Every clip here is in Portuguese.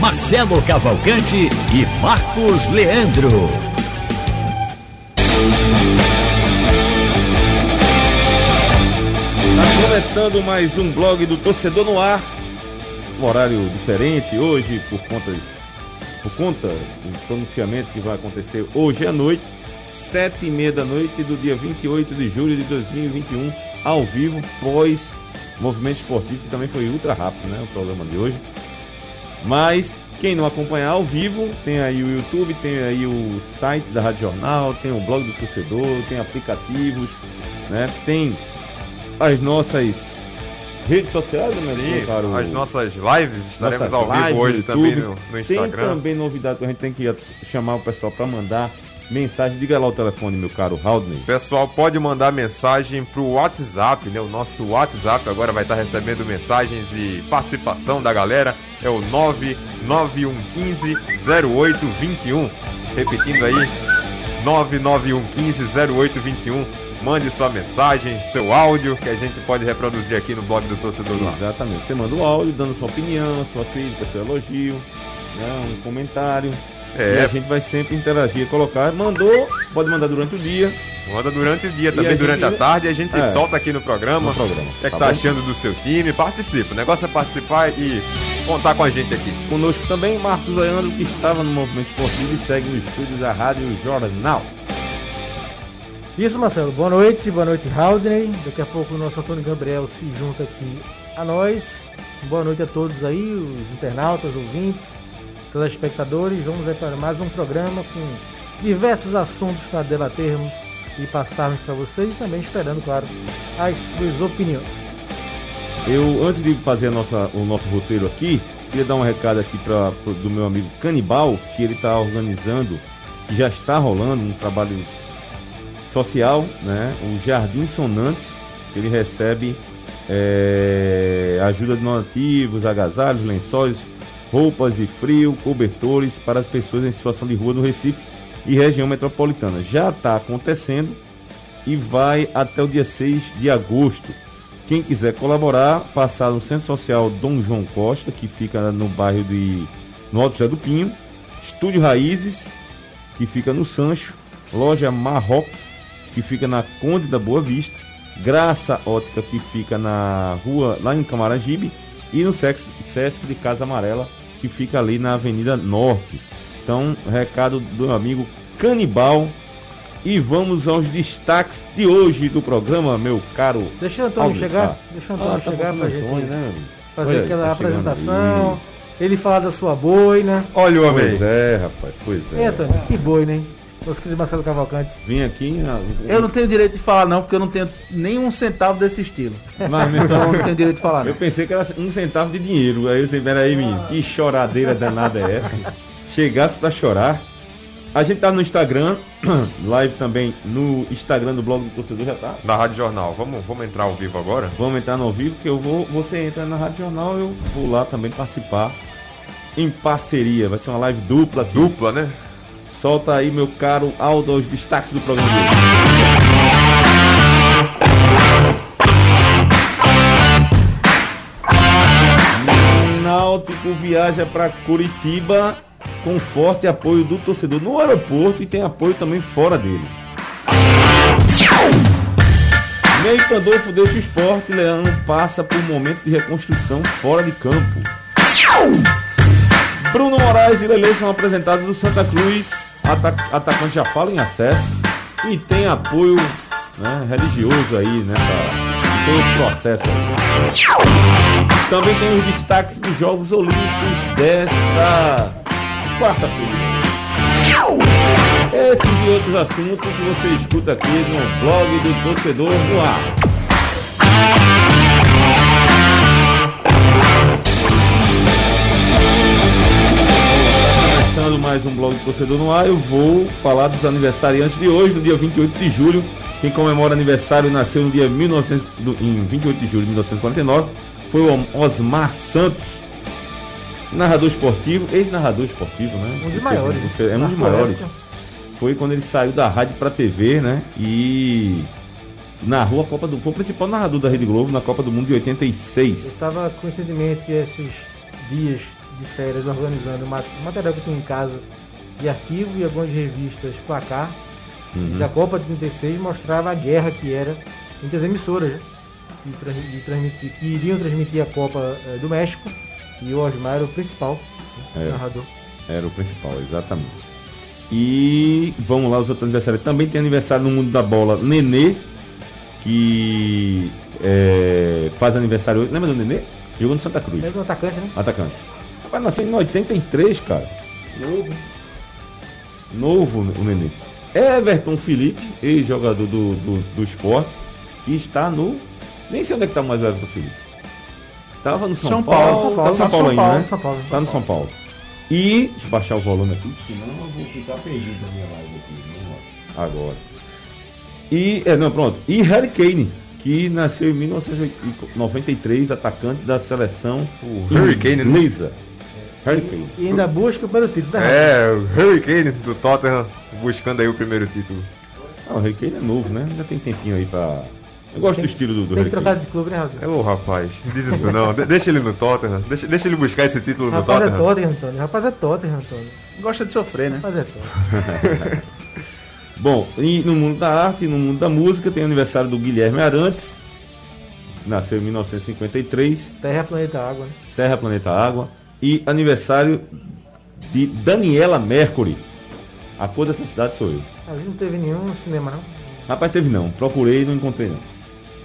Marcelo Cavalcante e Marcos Leandro. Tá começando mais um blog do Torcedor no Ar. Um horário diferente hoje por conta, por conta que vai acontecer hoje à noite, sete e meia da noite do dia 28 de julho de 2021, ao vivo, pós movimento esportivo, que também foi ultra rápido, né? O programa de hoje. Mas quem não acompanhar ao vivo, tem aí o YouTube, tem aí o site da Rádio Jornal, tem o blog do torcedor, tem aplicativos, né? Tem as nossas redes sociais, né? Sim, Colocaram as nossas lives, estaremos nossas ao vivo lives hoje no também YouTube. no, no Tem Instagram. também novidade que a gente tem que chamar o pessoal para mandar mensagem. Diga lá o telefone, meu caro Haldney. Pessoal pode mandar mensagem pro WhatsApp, né? O nosso WhatsApp agora vai estar recebendo mensagens e participação da galera. É o 991150821. Repetindo aí, 991150821. Mande sua mensagem, seu áudio, que a gente pode reproduzir aqui no blog do Torcedor. Exatamente. Você manda o áudio dando sua opinião, sua crítica, seu elogio, né, um comentário. É. E a gente vai sempre interagir, colocar. Mandou, pode mandar durante o dia. Manda durante o dia, E também a durante a gente- tarde, a gente É. solta aqui no programa. No programa, O que é que tá tá bom? achando do seu time? Participa. O negócio é participar e contar com a gente aqui. Conosco também Marcos Leandro, que estava no movimento esportivo e segue no estúdio da Rádio Jornal. Isso, Marcelo. Boa noite, boa noite, Haldney. Daqui a pouco o nosso Antônio Gabriel se junta aqui a nós. Boa noite a todos aí, os internautas, ouvintes, telespectadores. Vamos aí para mais um programa com diversos assuntos para debatermos e passarmos para vocês e também esperando, claro, as suas opiniões. Eu, antes de fazer nossa, o nosso roteiro aqui, queria dar um recado aqui pra, pro- do meu amigo Canibal, que ele está organizando, que já está rolando um trabalho social, né? O Jardim Sonante, que ele recebe é, ajuda de donativos, agasalhos, lençóis, roupas de frio, cobertores para as pessoas em situação de rua do Recife e região metropolitana. Já está acontecendo e vai até o dia 6 de agosto. Quem quiser colaborar, passar no Centro Social Dom João Costa, que fica no bairro de no Alto José do Pinho, Estúdio Raízes, que fica no Sancho, Loja Marroco, que fica na Conde da Boa Vista, Graça Ótica, que fica na rua, lá em Camaragibe, e no Sesc, Sesc de Casa Amarela, que fica ali na Avenida Norte. Então, recado do meu amigo Canibal. E vamos aos destaques de hoje do programa, meu caro Deixa o Antônio Alves, chegar, tá. deixa o Antônio Ah, chegar faltando para a gente Antônio, né, fazer Olha, aquela tá apresentação, ele falar da sua boina. Olha o homem Pois é, rapaz, pois Ei, é. Antônio, que boina, hein? Nosso querido Marcelo Cavalcante. Vim aqui. ah, Eu não tenho direito de falar não, porque eu não tenho nenhum centavo desse estilo. Mas, meu, Então eu não tenho direito de falar eu não. pensei que era um centavo de dinheiro. Aí eu disse, peraí, menino, que choradeira danada é essa? Chegasse pra chorar. A gente tá no Instagram, live também no Instagram do blog do torcedor já tá. Da Rádio Jornal. Vamos, vamos entrar ao vivo agora? Vamos entrar no ao vivo, que eu vou. Você entra na Rádio Jornal, eu vou lá também participar. Em parceria, vai ser uma live dupla aqui. Dupla, né? Solta aí, meu caro Aldo, os destaques do programa de hoje. Náutico viaja para Curitiba com forte apoio do torcedor no aeroporto e tem apoio também fora dele. Meio Pandolfo deixa o esporte, Leandro passa por um momento de reconstrução fora de campo. Bruno Moraes e Lele são apresentados do Santa Cruz. Ata atacante já fala em acesso e tem apoio né, religioso aí nessa tem o processo. Também tem os destaques dos Jogos Olímpicos desta quarta-feira. Esses e outros assuntos você escuta aqui no blog do Torcedor no Ar. Mais um blog do torcedor no ar. Eu vou falar dos aniversariantes de hoje, no dia 28 de julho. Quem comemora aniversário nasceu no dia 1900, do- em 28 de julho de 1949. Foi o Osmar Santos, narrador esportivo, ex-narrador esportivo, né? Um dos maiores. É um dos maiores. Foi quando ele saiu da rádio pra TV, né? E narrou a Copa do Foi o principal narrador da Rede Globo na Copa do Mundo de Eu 86. estava coincidentemente esses dias de férias organizando ma- material que tenho em casa de arquivo e algumas revistas placar Uhum. da Copa de 36 mostrava a guerra que era entre as emissoras né, que, trans- transmitir, que iriam transmitir a Copa eh, do México e o Osmar era o principal né, É. narrador. Era o principal, exatamente. E vamos lá, os outros aniversários. Também tem aniversário no mundo da bola, Nenê, que é, faz aniversário hoje. Lembra do Nenê? Jogou no Santa Cruz. Mesmo atacante, né? Atacante. Rapaz, nasceu em 83, cara. Novo. Novo o Nenê. Everton Felipe, ex-jogador do, do, do esporte, que está no. Nem sei onde é que tá mais o Everton Felipe. Tava no São, São Paulo. Paulo, Tá no São Paulo ainda, né? São Paulo. Tá no São Paulo. E. Deixa eu baixar o volume aqui, senão eu vou ficar perdido na minha live aqui. Agora. E. É, não, pronto. E Harry Kane, que nasceu em 1993, atacante da seleção O Hurricane, né? inglesa. Harry Kane. E ainda busca pelo título da Rádio. É, o Hurricane do Tottenham buscando aí o primeiro título. Ah, o Harry Kane é novo, né? Ainda tem tempinho aí pra. Eu gosto do estilo do, do Tem trocar Kane. de clube, né, Raul? Ô rapaz, não diz isso não. De- deixa ele no Tottenham. Deixa, deixa ele buscar esse título no Rapaz é Tottenham. Tottenham, Antônio. Rapaz é Tottenham, Antônio. Gosta de sofrer, né? Rapaz é Tottenham. Bom, e no mundo da arte, no mundo da música, tem o aniversário do Guilherme Arantes. Nasceu em 1953. Terra, planeta, água, né? Terra, Planeta Água. E aniversário de Daniela Mercury. A cor dessa cidade sou eu. A gente não teve nenhum cinema, não. Rapaz, teve não. Procurei e não encontrei não.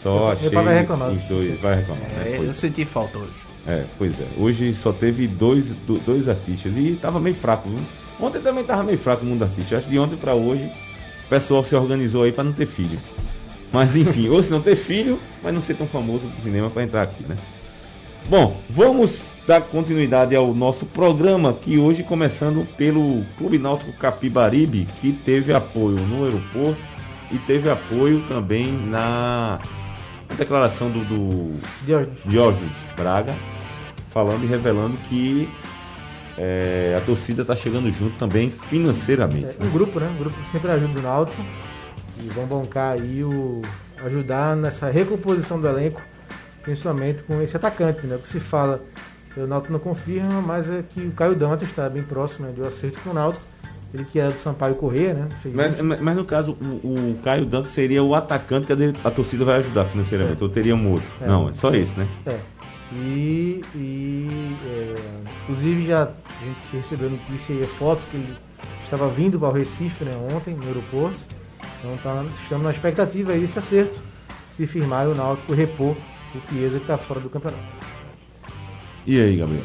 Só Meu achei pai vai reclamar. os dois. Vai reclamar. né? É, Pois eu senti falta hoje. É, pois é. Hoje só teve dois, do- dois artistas e tava meio fraco, viu? Ontem também tava meio fraco o mundo artístico. Acho que de ontem pra hoje o pessoal se organizou aí pra não ter filho. Mas enfim, ou se não ter filho, mas não ser tão famoso do cinema pra entrar aqui, né? Bom, vamos dar continuidade ao nosso programa, que hoje começando pelo Clube Náutico Capibaribe, que teve apoio no aeroporto e teve apoio também na declaração do- do Diógenes. Braga, falando e revelando que é, a torcida está chegando junto também financeiramente. É, um grupo, né? Um grupo que sempre ajuda o Náutico. E vão bancar aí o. ajudar nessa recomposição do elenco, principalmente com esse atacante, né? O que se fala, o Náutico não confirma, mas é que o Caio Dantas está bem próximo né, do acerto com o Náutico. Ele que era do Sampaio Corrêa, né? Mas, mas- mas no caso, o, o Caio Dantas seria o atacante que a, de- a torcida vai ajudar financeiramente, ou teria um outro. É. Não, é só esse, né? É. E, e é, inclusive já a gente recebeu notícia e fotos que ele estava vindo para o Recife né, ontem, no aeroporto. Então tá, estamos na expectativa aí desse acerto. Se firmar e o Náutico repor o Chiesa que está fora do campeonato. E aí, Gabriel?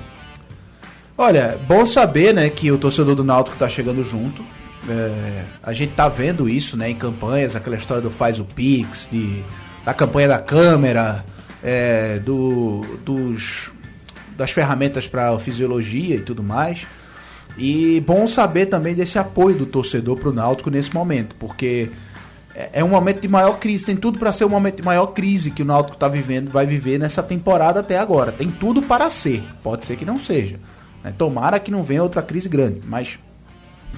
Olha, bom saber, né, que o torcedor do Náutico tá chegando junto. É, a gente tá vendo isso, né, em campanhas, aquela história do faz o Pix, de, da campanha da câmera, é, do, dos, das ferramentas para fisiologia e tudo mais. E bom saber também desse apoio do torcedor pro Náutico nesse momento, porque é é um momento de maior crise, tem tudo para ser um momento de maior crise que o Náutico tá vivendo, vai viver nessa temporada até agora. Tem tudo para ser, pode ser que não seja. né? Tomara que não venha outra crise grande, mas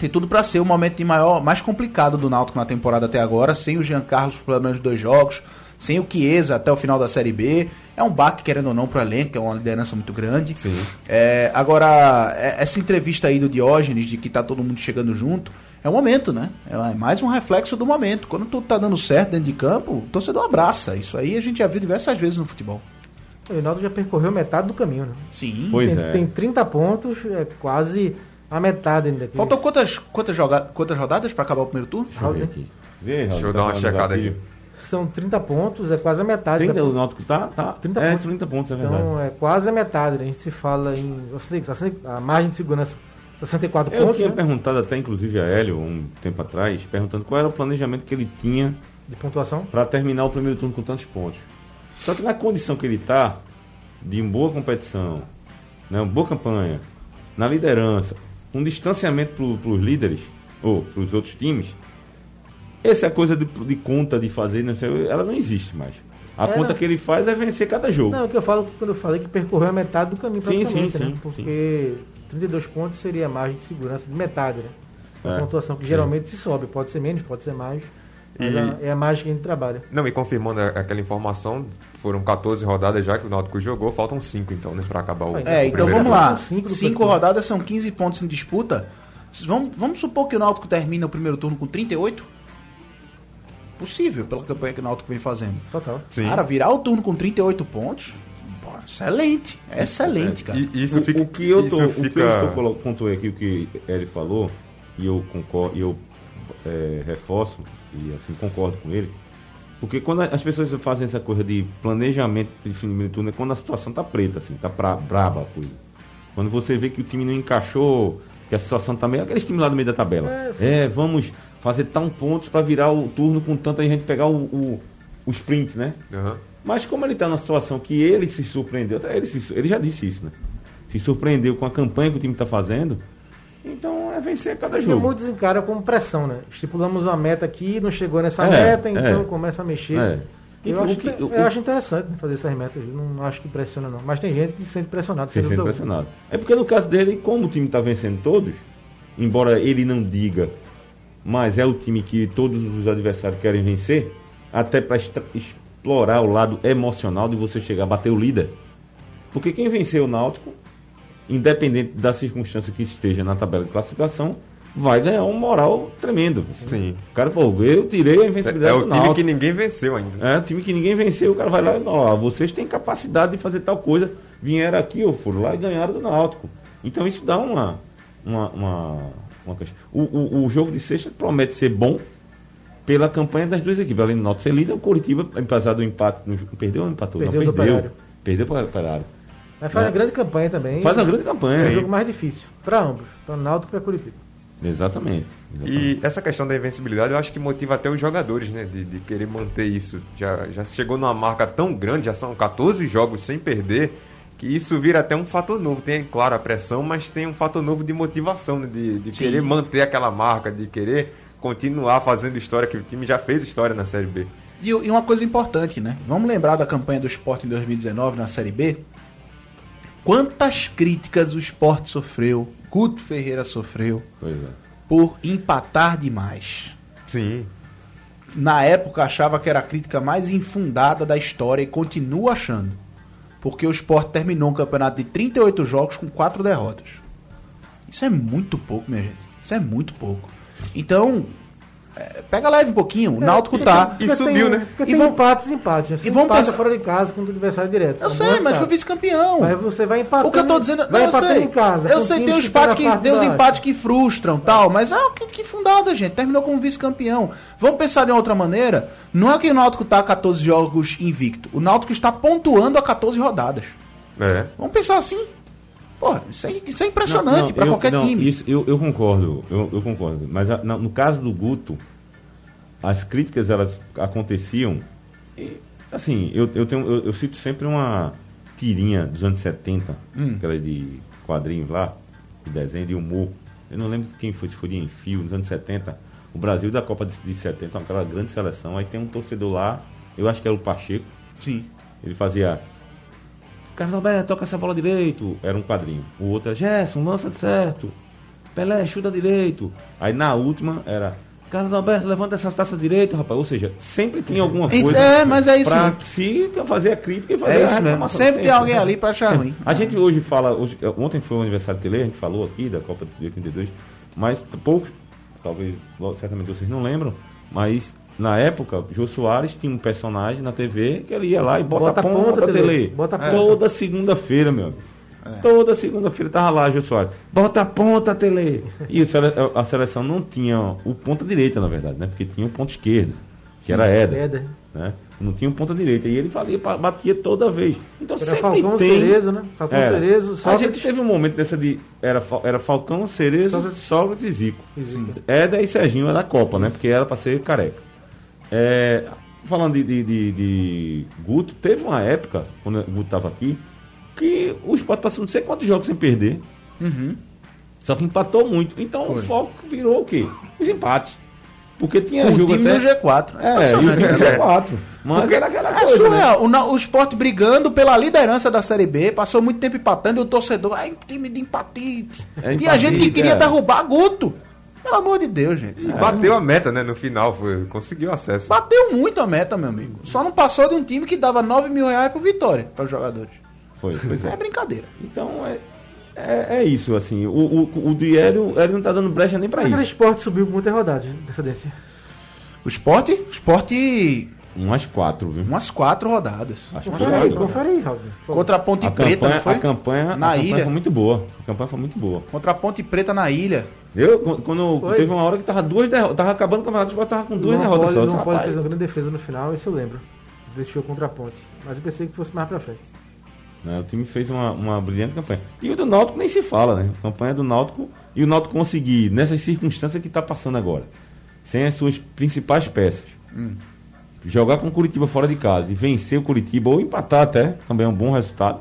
tem tudo para ser o momento de maior, mais complicado do Náutico na temporada até agora, sem o Jean Carlos pelo menos dois jogos, sem o Chiesa até o final da Série B. É um baque, querendo ou não, pro elenco, é uma liderança muito grande. Sim. É, agora, é- essa entrevista aí do Diógenes, de que tá todo mundo chegando junto, é o momento, né? É mais um reflexo do momento. Quando tudo tá dando certo dentro de campo, o torcedor abraça. Isso aí a gente já viu diversas vezes no futebol. O Náutico já percorreu metade do caminho, né? Sim. Pois tem, é. tem 30 pontos, é quase a metade ainda. Faltam quantas, quantas, joga quantas rodadas para acabar o primeiro turno? Deixa eu ver aqui. Vê, Raul, Deixa eu tá dar uma checada aqui. São 30 pontos, é quase a metade. 30, da- o Náutico tá? tá 30 é, pontos. 30 pontos, é verdade. Então é quase a metade. né? A gente se fala em. 60, 60, a margem de segurança 64 Eu pontos tinha né? perguntado até, inclusive, a Hélio, um tempo atrás, perguntando qual era o planejamento que ele tinha de pontuação. para terminar o primeiro turno com tantos pontos. Só que na condição que ele está, de boa competição, né, uma boa campanha, na liderança, um distanciamento para os líderes, ou para os outros times, essa coisa de, de conta de fazer, não sei, ela não existe mais. A É, conta que ele faz é vencer cada jogo. Não, o que eu falo quando eu falei que percorreu a metade do caminho Sim, praticamente, sim, né? sim, Porque 32 pontos seria a margem de segurança de metade, né? A É, pontuação que sim. geralmente se sobe, pode ser menos, pode ser mais. E- é a margem que a gente trabalha. Não, e confirmando aquela informação, foram 14 rodadas já que o Náutico jogou, faltam 5 então, né, pra acabar o, É, É, o então primeiro vamos lá. São cinco do Cinco primeiro rodadas são 15 pontos em disputa. Vamos, vamos supor que o Náutico termina o primeiro turno com 38? Possível, pela campanha que o Náutico vem fazendo. Total. Sim. Cara, virar o turno com 38 pontos, excelente. Excelente, cara. E isso o, fica. o que eu, tô, isso o que eu fica... estou pontuei aqui, o que ele falou, e eu concordo, e eu é, reforço, e assim concordo com ele, porque quando as pessoas fazem essa coisa de planejamento de fim de turno, é quando a situação tá preta, assim, tá pra, braba a coisa. Quando você vê que o time não encaixou, que a situação tá meio. aquele time lá no meio da tabela. É. É, vamos fazer tão pontos para virar o turno com tanta gente pegar o, o, o sprint, né? Aham. Mas como ele está numa situação que ele se surpreendeu, até ele, se- ele já disse isso, né? Se surpreendeu com a campanha que o time está fazendo, então é vencer cada E jogo. muitos encaram como pressão, né? Estipulamos uma meta aqui, não chegou nessa É, meta, então é. começa a mexer. É. E Eu, acho, que- o- eu acho interessante fazer essas metas. Eu não acho que pressiona, não. Mas tem gente que se sente pressionado. Se sente dúvida impressionado. É porque no caso dele, como o time está vencendo todos, embora ele não diga, mas é o time que todos os adversários querem vencer, até para explorar o lado emocional de você chegar a bater o líder. Porque quem venceu o Náutico, independente da circunstância que esteja na tabela de classificação, vai ganhar um moral tremendo. Sim. O cara, pô, eu tirei a É, invencibilidade é do o time que ninguém venceu ainda. É, time que ninguém venceu, o cara vai lá e ó, vocês têm capacidade de fazer tal coisa. Vieram aqui, ou foram lá e ganharam do Náutico. Então isso dá uma. uma, uma, uma questão. o, o, o jogo de sexta promete ser bom pela campanha das duas equipes. Além do Náutico ser líder, o Curitiba, apesar do empate, no, jo- perdeu ou empatou? Perdeu Não, perdeu. Perdeu para o Operário. Mas faz É. uma grande campanha também. Faz uma grande campanha. É o jogo mais difícil. Para ambos. Para o Náutico e para Curitiba. Exatamente. exatamente. E essa questão da invencibilidade eu acho que motiva até os jogadores, né? De, de querer manter isso. Já, já chegou numa marca tão grande, já são 14 jogos sem perder, que isso vira até um fator novo. Tem, claro, a pressão, mas tem um fator novo de motivação, né? De, de Sim. querer manter aquela marca, de querer continuar fazendo história, que o time já fez história na Série B. E, e uma coisa importante, né? Vamos lembrar da campanha do Sport em 2019 na Série B? Quantas críticas o Sport sofreu, Guto Ferreira sofreu, é. por empatar demais. Sim. Na época achava que era a crítica mais infundada da história e continua achando. Porque o Sport terminou um campeonato de 38 jogos com 4 derrotas. Isso é muito pouco, minha gente. Isso é muito pouco. Então, é, pega leve um pouquinho. O Náutico tá. E subiu, né? Porque E tem vamos- empates e empates. né? Você e vamos empata pensar- fora de casa contra o adversário direto. Eu sei, mas foi vice-campeão. Mas você vai empatando. O que eu tô dizendo, vai não, eu sei. em casa. Eu sei, tem os que tá empates que, parte tem os empates que frustram, tal, mas é uma crítica fundada, gente. Terminou como vice-campeão. Vamos pensar de uma outra maneira. Não é que o Náutico tá a 14 jogos invicto. O Náutico está pontuando a 14 rodadas. É. Vamos pensar assim. Pô, isso é, isso é impressionante eu- qualquer não, time. Isso, eu, eu concordo, eu, eu concordo. Mas a- na- no caso do Guto, as críticas elas aconteciam. E, assim, eu, eu, tenho, eu, eu cito sempre uma tirinha dos anos 70, Hum. aquela de quadrinhos lá, de desenho, de humor. Eu não lembro quem foi, se foi de Enfio, nos anos 70. O Brasil da Copa de, de 70, aquela grande seleção. Aí tem um torcedor lá, eu acho que era o Pacheco. Sim. Ele fazia. Carlos Alberto, toca essa bola direito. Era um quadrinho. O outro era Gerson, lança certo. Pelé, chuta direito. Aí na última era. Carlos Alberto, levanta essas taças direito, rapaz. Ou seja, sempre tinha alguma coisa. é, mas é isso Pra mesmo. se fazer a crítica e fazer É a isso mesmo. reclamação. Sempre tem alguém ali pra achar ruim. A gente hoje fala. Hoje, ontem foi o aniversário do Tele, a gente falou aqui da Copa de 82. Mas poucos, talvez, certamente vocês não lembram. Mas na época, Jô Soares tinha um personagem na TV que ele ia lá e bota, Bota a ponta, da Tele. tele. Bota a ponta. Toda segunda-feira, meu amigo. Toda segunda-feira tava lá, Jô Soares. Bota a ponta, Tele. E o sele- a seleção não tinha o ponta direita, na verdade, né? Porque tinha o ponto esquerdo, que era Éder. Éder. Né? Não tinha o ponta direita. E ele pa- batia toda vez. Então Era sempre Falcão tem. Cerezo, né? Falcão Era. Cerezo, A Sócrates. gente teve um momento dessa de. Era, era Falcão, Cerezo, Sócrates. Sócrates e Zico. Zico. Éder e Serginho é da Copa, né? Porque era pra ser careca. É, falando de, de, de- de Guto, teve uma época, quando o Guto tava aqui, que o Sport passou não sei quantos jogos sem perder. Uhum. Só que empatou muito. Então o foco virou o quê? Os empates. Porque tinha O jogo time até... no G4. É, e o time no G4. Mas Porque era aquela é coisa, né? surreal. O, na- o esporte brigando pela liderança da Série B, passou muito tempo empatando e o torcedor, ai, time de empatite. É Tinha gente que empatite, queria é. derrubar Guto. Pelo amor de Deus, gente. E bateu a meta, né? No final, foi, conseguiu acesso. Bateu muito a meta, meu amigo. Só não passou de um time que dava 9 mil reais por vitória para os jogadores. Foi, pois É é. brincadeira. Então é, é, é isso, assim. O, o, o do Hélio, Hélio não tá dando brecha nem pra Aquele isso. esporte subiu com muita rodada de decadência. O esporte, o esporte, Umas quatro, viu? umas quatro rodadas. Acho que Confere foi aí, quatro. confere aí, Raul. Por Contra a Ponte A Preta, campanha, foi? a campanha, Na a campanha ilha. foi muito boa. A campanha foi muito boa. Contra a Ponte Preta na ilha. Eu, qu- quando Foi. teve uma hora que tava duas derrotas, tava acabando o campeonato, o Sport tava com duas não derrotas pode, só. Não disse, pode fazer uma grande defesa no final, isso eu lembro. Deixou contra a ponte. Mas eu pensei que fosse mais pra frente. né, o time fez uma, uma brilhante campanha. E o do Náutico nem se fala, né? A campanha do Náutico e o Náutico conseguir, nessas circunstâncias que tá passando agora, sem as suas principais peças, jogar com o Curitiba fora de casa e vencer o Curitiba ou empatar até, também é um bom resultado.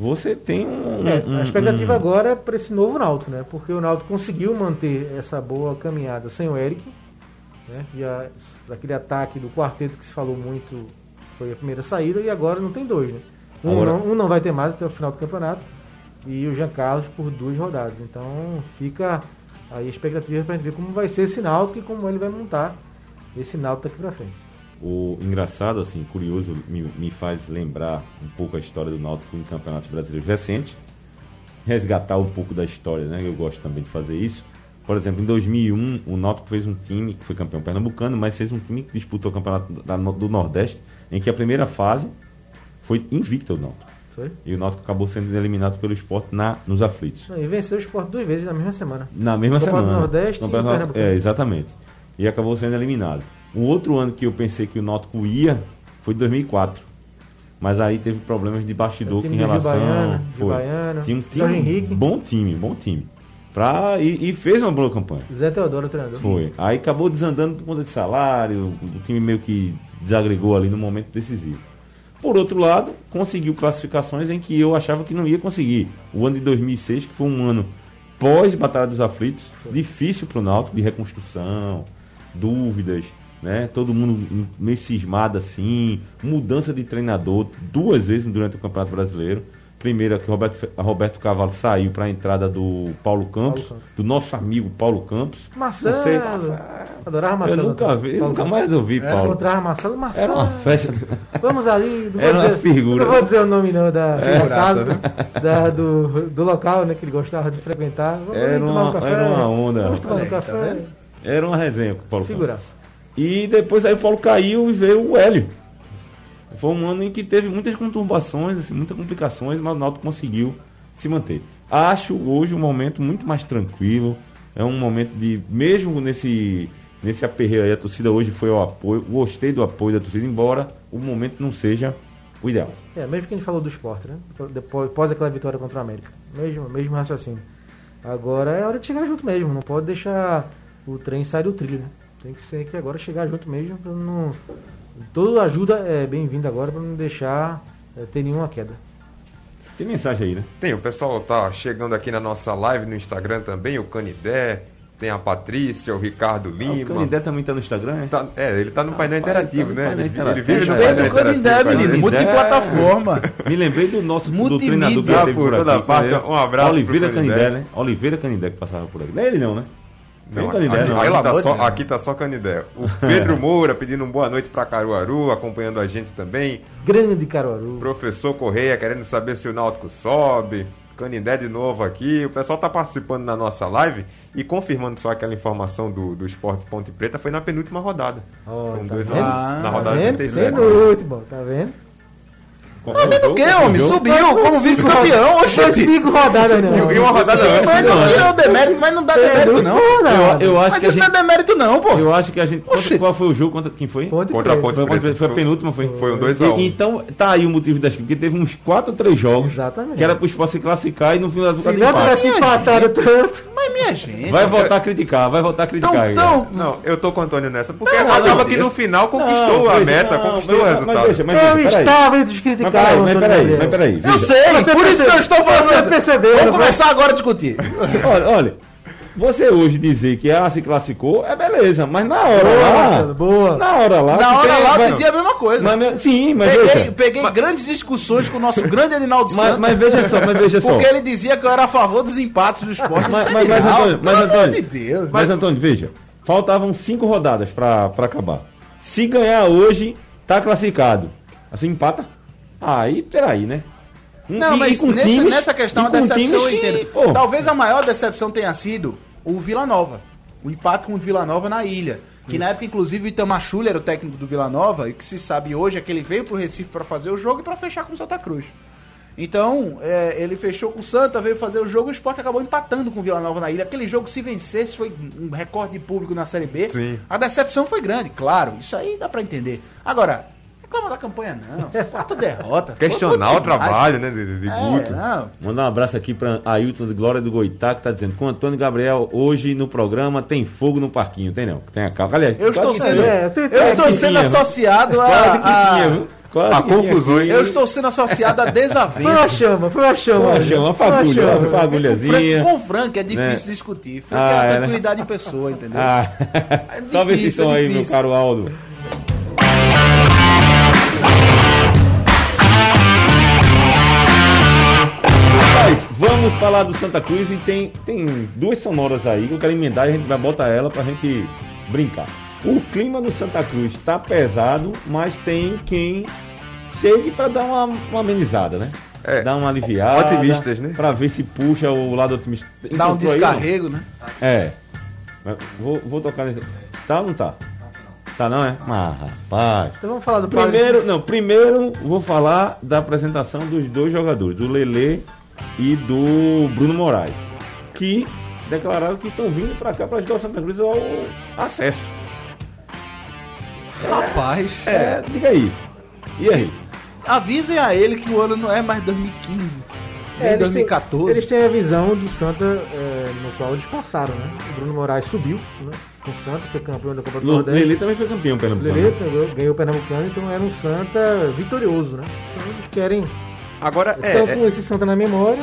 Você tem um. É, um- a expectativa um- agora é para esse novo Náutico, né? Porque o Náutico conseguiu manter essa boa caminhada sem o Eric, né? E a, daquele ataque do quarteto que se falou muito foi a primeira saída e agora não tem dois, né? Um, Agora- não, um não vai ter mais até o final do campeonato e o Jean Carlos por duas rodadas. Então fica aí a expectativa para gente ver como vai ser esse Náutico e como ele vai montar esse Náutico daqui para frente. O engraçado, assim, curioso, me, me faz lembrar um pouco a história do Náutico em campeonatos brasileiros recentes. Resgatar um pouco da história, né? Eu gosto também de fazer isso. Por exemplo, em 2001, o Náutico fez um time que foi campeão pernambucano, mas fez um time que disputou o campeonato da- do Nordeste, em que a primeira fase foi invicta o Náutico. Foi? E o Náutico acabou sendo eliminado pelo esporte na, nos aflitos. E venceu o Sport duas vezes na mesma semana. Na mesma Copa do semana. Nordeste e Campeonato- Pernambucano. É, exatamente. E acabou sendo eliminado. O outro ano que eu pensei que o Náutico ia foi 2004. Mas aí teve problemas de bastidor em relação. Gibaiana, foi. Gibaiana, Tinha um time, bom time, bom time. Pra, e, e fez uma boa campanha. Zé Teodoro, treinador. Foi. Aí acabou desandando por conta de salário, o time meio que desagregou ali no momento decisivo. Por outro lado, conseguiu classificações em que eu achava que não ia conseguir. O ano de 2006, que foi um ano pós-Batalha dos Aflitos, difícil para o Náutico, de reconstrução, dúvidas, né? Todo mundo meio cismado assim, mudança de treinador duas vezes durante o Campeonato Brasileiro. Primeira que Roberto, Roberto Cavalo saiu para a entrada do Paulo Campos, Campos. do nosso amigo Paulo Campos. Marcelo. Não sei, Marcelo. Adorava Marcelo. Eu nunca vi, Paulo nunca mais ouvi É, Paulo. encontrava Marcelo. Marcelo. Era uma festa. Vamos ali. Era uma dizer- figura. Não vou dizer o nome não da, do, Figuraça, local, da- do, do local né, que ele gostava de frequentar. Vamos ali Era tomar um uma- café. era uma onda. Vamos tomar um tá café. vendo? Era uma resenha com o Paulo Campos. E depois aí o Paulo caiu e veio o Hélio. Foi um ano em que teve muitas conturbações, assim, muitas complicações, mas o Náutico conseguiu se manter. Acho hoje um momento muito mais tranquilo. É um momento de, mesmo nesse, nesse aperreio aí, a torcida hoje foi ao apoio. Gostei do apoio da torcida, embora o momento não seja o ideal. É, mesmo que a gente falou do esporte, né? Depois, após aquela vitória contra o América. Mesmo, mesmo raciocínio. Agora é hora de chegar junto mesmo. Não pode deixar o trem sair do trilho, né? Tem que ser que agora chegar junto mesmo pra não. Toda ajuda é bem-vinda agora para não deixar é, ter nenhuma queda. Tem mensagem aí, né? Tem, o pessoal tá chegando aqui na nossa live no Instagram também, o Canidé, tem a Patrícia, o Ricardo Ah, o Lima. Canidé também tá no Instagram, né? Tá- é, ele tá no painel Rapaz, interativo, tá no né? painel Ele, interativo. ele vive no painel o Canindé, interativo a menino. Multiplataforma. Me lembrei do nosso do treinador que Ah, teve por por toda aqui. parte, né? um abraço Oliveira pro Canindé. Canindé, né? Oliveira Canindé que passava por aqui. Não é ele não, né? Não, aqui, não. aqui tá só, aqui tá só Canidé. O Pedro Moura pedindo um boa noite para Caruaru, acompanhando a gente também. Grande Caruaru. Professor Correia querendo saber se o Náutico sobe. Canindé de novo aqui. O pessoal tá participando na nossa live e confirmando só aquela informação do, do Esporte Ponte Preta foi na penúltima rodada. Ó, São tá dois vendo? na rodada tá vendo? 37. Penúltimo, tá vendo? Qual foi vendo o quê, homem? Subiu como vice-campeão, Foi oxente. cinco rodadas, não. E uma rodada antes. Mas não tira o demérito, mas não dá demérito, não. Eu, eu acho Mas que a isso não gente. é demérito, não, pô. Eu acho que a gente. Qual foi o jogo? Contra, quem foi? Ponte Contra a. Ponte Foi, a Ponte Preta. Foi a penúltima, foi? Foi um 2x1. E- Então, tá aí o motivo das porque teve uns 4 ou 3 jogos Exatamente. que era pro esporte se classificar e no final das Se não tivesse empatado tanto. Mas minha gente. Vai voltar a criticar, vai voltar a criticar. Então, então, Não, eu tô com o Antônio nessa, porque acaba que eu- no final conquistou a meta, conquistou mas- o resultado. Mas mas Eu estava entre os Mas peraí, mas peraí, mas peraí. eu sei, Você por isso que eu estou falando. Você percebeu, Vamos começar agora a discutir. Olha, olha, você hoje dizer que ela se classificou é beleza, mas na hora Boa, lá. Marcelo, boa. Na hora lá. Na hora tem- lá vai- dizia a mesma coisa. Mas, sim, mas peguei veja. peguei grandes discussões com o nosso grande Edinaldo Mas, Santos. mas veja só, mas veja só. Porque ele dizia que eu era a favor dos empates do esporte. Mas, Eu mas, mas, "Edinaldo, Antônio, mas, Antônio, de Deus. mas, Antônio, veja, faltavam cinco rodadas pra, pra acabar. Se ganhar hoje, tá classificado. Assim, empata? Aí, peraí, né? Um- Não, e- mas nesse- times- nessa questão a decepção eu que, entendo. pô, Talvez a maior decepção tenha sido o Vila Nova. O empate com o Vila Nova na ilha. Que na época, inclusive, o Itamar Schuller era o técnico do Vila Nova, e que se sabe hoje é que ele veio pro Recife para fazer o jogo e para fechar com o Santa Cruz. Então, é, ele fechou com o Santa, veio fazer o jogo e o Sport acabou empatando com o Vila Nova na ilha. Aquele jogo, se vencesse, foi um recorde de público na Série B. Sim. A decepção foi grande, claro. Isso aí dá para entender. Agora, reclama da campanha não. Quatro derrotas. Questionar o Foi trabalho, né, de, de É, Guto. não. Mandar um abraço aqui para Ailton de Glória do Goitá, que tá dizendo com Antônio Gabriel, hoje no programa tem fogo no parquinho. Tem não? Tem a calma. Aliás, Eu estou sendo, tinha. É, eu estou sendo tinha, associado a, Quase que tinha, a viu? Quase a tinha confusões. aqui. eu estou sendo associado a Foi uma desavenças. chama, foi uma chama. Uma hoje. chama, uma Foi uma fagulha, chama. uma Com Frank, fagulhazinha. com Frank é difícil Né? discutir. Frank Ah, é a é, né? tranquilidade em pessoa, entendeu? Ah, É salve esse difícil, som é aí, meu difícil. caro Aldo. Vamos falar do Santa Cruz e tem, tem duas sonoras aí que eu quero emendar e a gente vai botar ela pra gente brincar. O clima no Santa Cruz tá pesado, mas tem quem chegue pra dar uma, uma amenizada, né? É, dar uma aliviada. otimistas, né? Pra ver se puxa o lado otimista. Dá um Encontrou aí, descarrego, né? É. Vou, vou tocar nesse. Tá ou não tá? Tá não, é? Ah, rapaz. Então vamos falar do Primeiro, não, primeiro vou falar da apresentação dos dois jogadores, do Lele e do Bruno Moraes, que declararam que estão vindo pra cá pra ajudar o Santa Cruz ao acesso. Rapaz, É, diga aí. E aí? avisem a ele que o ano não é mais 2015, nem É, eles têm- 2014. Eles têm a visão do Santa é, no qual eles passaram, né? O Bruno Moraes subiu né, com o Santa, foi campeão da Copa do O Nordeste. Lele também foi campeão pelo O Lelê ganhou, ganhou o Pernambucano, então era um Santa vitorioso, né? Então eles querem. Agora, Estão é, com esse Santa na memória.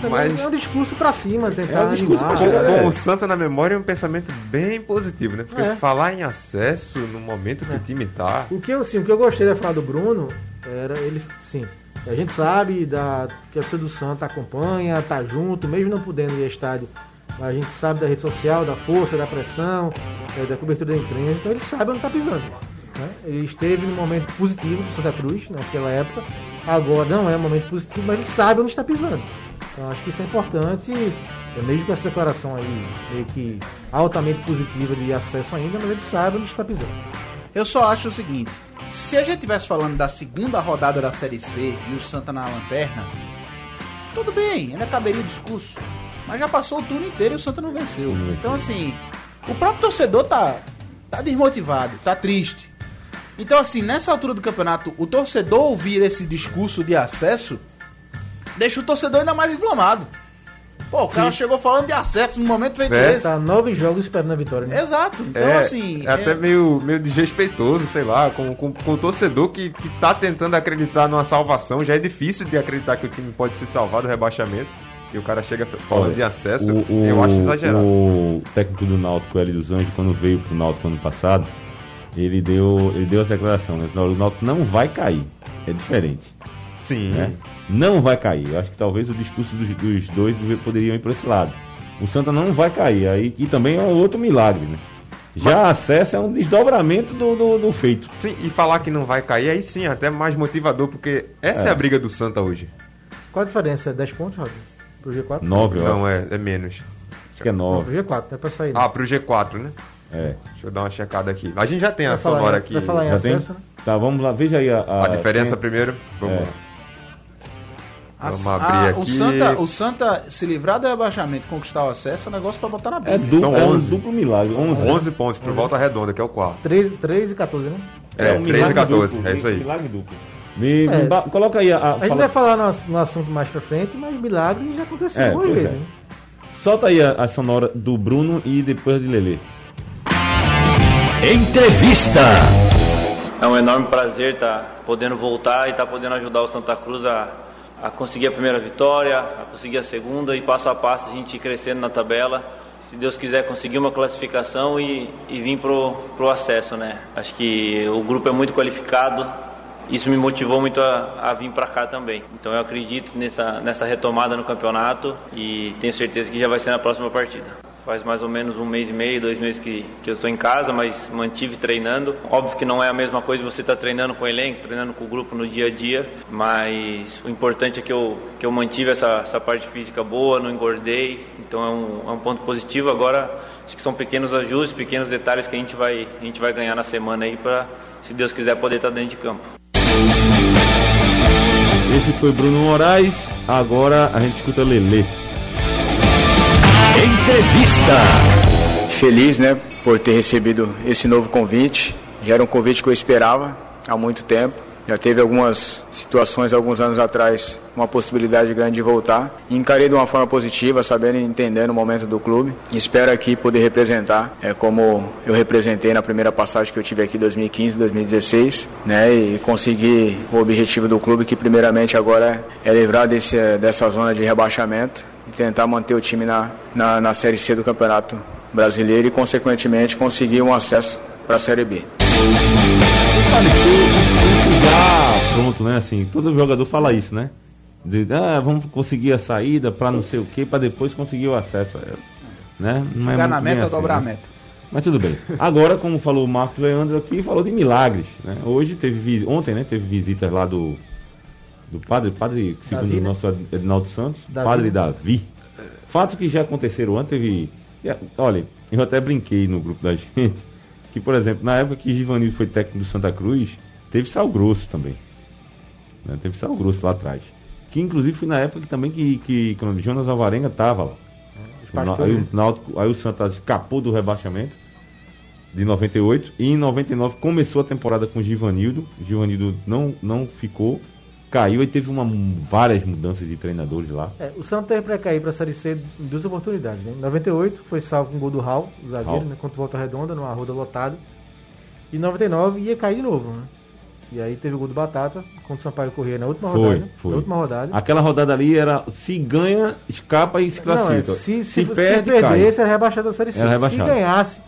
Também Mas- é um discurso pra cima, tentar É um discurso animar. pra chegar, com É. o Santa na memória é um pensamento bem positivo, né? Porque É. falar em acesso no momento que o time tá. O que eu, sim, o que eu gostei da fala do Bruno era ele, sim. A gente sabe da, que a torcida do Santa acompanha, tá junto, mesmo não podendo ir ao estádio. Mas a gente sabe da rede social, da força, da pressão, eh, da cobertura da imprensa, então ele sabe onde tá pisando. né? Ele esteve no momento positivo do Santa Cruz naquela época. Agora não é um momento positivo, mas ele sabe onde está pisando. Então acho que isso é importante, é mesmo com essa declaração aí, meio que altamente positiva de acesso ainda, mas ele sabe onde está pisando. Eu só acho o seguinte: se a gente tivesse falando da segunda rodada da Série C e o Santa na lanterna, tudo bem, ainda caberia o discurso. Mas já passou o turno inteiro e o Santa não venceu. Não venceu. Então, assim, o próprio torcedor tá, tá desmotivado, tá triste. Então, assim, nessa altura do campeonato, o torcedor ouvir esse discurso de acesso deixa o torcedor ainda mais inflamado. Pô, o cara chegou falando de acesso no momento feito É. esse. Tá nove jogos esperando a vitória, né? Exato. Então, é, assim. é até meio, meio desrespeitoso, sei lá, com, com, com o torcedor que, que tá tentando acreditar numa salvação. Já é difícil de acreditar que o time pode se salvar do rebaixamento. E o cara chega falando Olha, de acesso, o- o- eu acho exagerado. O técnico do Náutico, Hélio dos Anjos, quando veio pro Náutico ano passado, ele deu, ele deu essa declaração, né? O Náutico não vai cair. É diferente. Sim. né? Não vai cair. Eu acho que talvez o discurso dos, dos dois poderiam ir para esse lado. O Santa não vai cair. Aí, e também é outro milagre, né? Já acesso é um desdobramento do, do, do feito. Sim, e falar que não vai cair, aí sim, até mais motivador, porque essa é, É. a briga do Santa hoje. Qual a diferença? É 10 pontos, Roger? Pro G4? Nove, eu Não, é, é menos. acho que é Não, nove. pro G4, é pra sair. né? Ah, pro G4, né? É. Deixa eu dar uma checada aqui. A gente já tem a Vai falar sonora em- aqui. vai falar em Já tem? acesso, né? Tá, vamos lá. Veja aí a, A diferença tem- primeiro. Vamos É. lá. A- Vamos a- abrir O aqui. Santa, o Santa se livrar do rebaixamento e conquistar o acesso é um negócio pra botar na É, Bíblia. duplo, São é um 11. duplo milagre. 11. 11 pontos pro Volta Redonda, que é o quarto. 13, 13 e 14, né? É, um 13 e milagre 14, duplo, é isso aí. Milagre duplo. Me, me É. ba- coloca aí a. a A gente fala- vai falar no, no assunto mais pra frente, mas milagre já aconteceu É, vezes, é. né? Solta aí a, a sonora do Bruno e depois de Lelê. Entrevista. É um enorme prazer estar podendo voltar e estar podendo ajudar o Santa Cruz a, a conseguir a primeira vitória, a conseguir a segunda e passo a passo a gente ir crescendo na tabela. Se Deus quiser conseguir uma classificação e, e vir pro, pro acesso, né? Acho que o grupo é muito qualificado, isso me motivou muito a, a vir para cá também. Então eu acredito nessa, nessa retomada no campeonato e tenho certeza que já vai ser na próxima partida. Faz mais ou menos um mês e meio, dois meses que, que eu estou em casa, mas mantive treinando. Óbvio que não é a mesma coisa você estar tá treinando com o elenco, treinando com o grupo no dia a dia, mas o importante é que eu, que eu mantive essa, essa parte física boa, não engordei, então é um, é um ponto positivo. Agora, acho que são pequenos ajustes, pequenos detalhes que a gente vai, a gente vai ganhar na semana aí para, se Deus quiser, poder estar tá dentro de campo. Esse foi Bruno Moraes, agora a gente escuta Lele. Entrevista. Feliz, né, por ter recebido esse novo convite. Já era um convite que eu esperava há muito tempo. Já teve algumas situações, alguns anos atrás, uma possibilidade grande de voltar. encarei de uma forma positiva, sabendo e entendendo o momento do clube. espero aqui poder representar, é, como eu representei na primeira passagem que eu tive aqui em 2015, 2016, né, e conseguir o objetivo do clube, que primeiramente agora é livrar desse, dessa zona de rebaixamento e tentar manter o time na, na, na Série C do Campeonato Brasileiro e, consequentemente, conseguir um acesso para a Série B pronto, né? Assim, todo jogador fala isso, né? De, ah, vamos conseguir a saída para não sei o que, para depois conseguir o acesso a ela. Né? Não é na meta, assim, dobrar a né? meta. Mas tudo bem. Agora, como falou o Marcos Leandro aqui, falou de milagres. Né? Hoje teve ontem, né? Teve visitas lá do do padre, padre segundo Davi, o né? nosso Edinaldo Santos, Davi. padre Davi. Fatos que já aconteceram antes, teve. Olha, eu até brinquei no grupo da gente que, por exemplo, na época que Givanildo foi técnico do Santa Cruz, teve Sal Grosso também. Né? Teve Sal Grosso lá atrás. Que inclusive foi na época que, também que, que quando Jonas Alvarenga estava lá. É, aí, o Náutico, aí o Santa escapou do rebaixamento de 98 e em 99 começou a temporada com Givanildo. Givanildo não, não ficou caiu e teve uma, várias mudanças de treinadores lá. É, o Santos teve para cair para a Série C em duas oportunidades. Né? Em 98 foi salvo com o gol do Raul, o zagueiro, né, contra o Volta Redonda, numa roda lotada. E em 99 ia cair de novo. Né? E aí teve o gol do Batata contra o Sampaio Corrêa na última foi, rodada. Foi. Na última rodada. Aquela rodada ali era se ganha, escapa e se classifica. Não, é, se, se, se, perde, se perder, era rebaixado da Série C. Se ganhasse,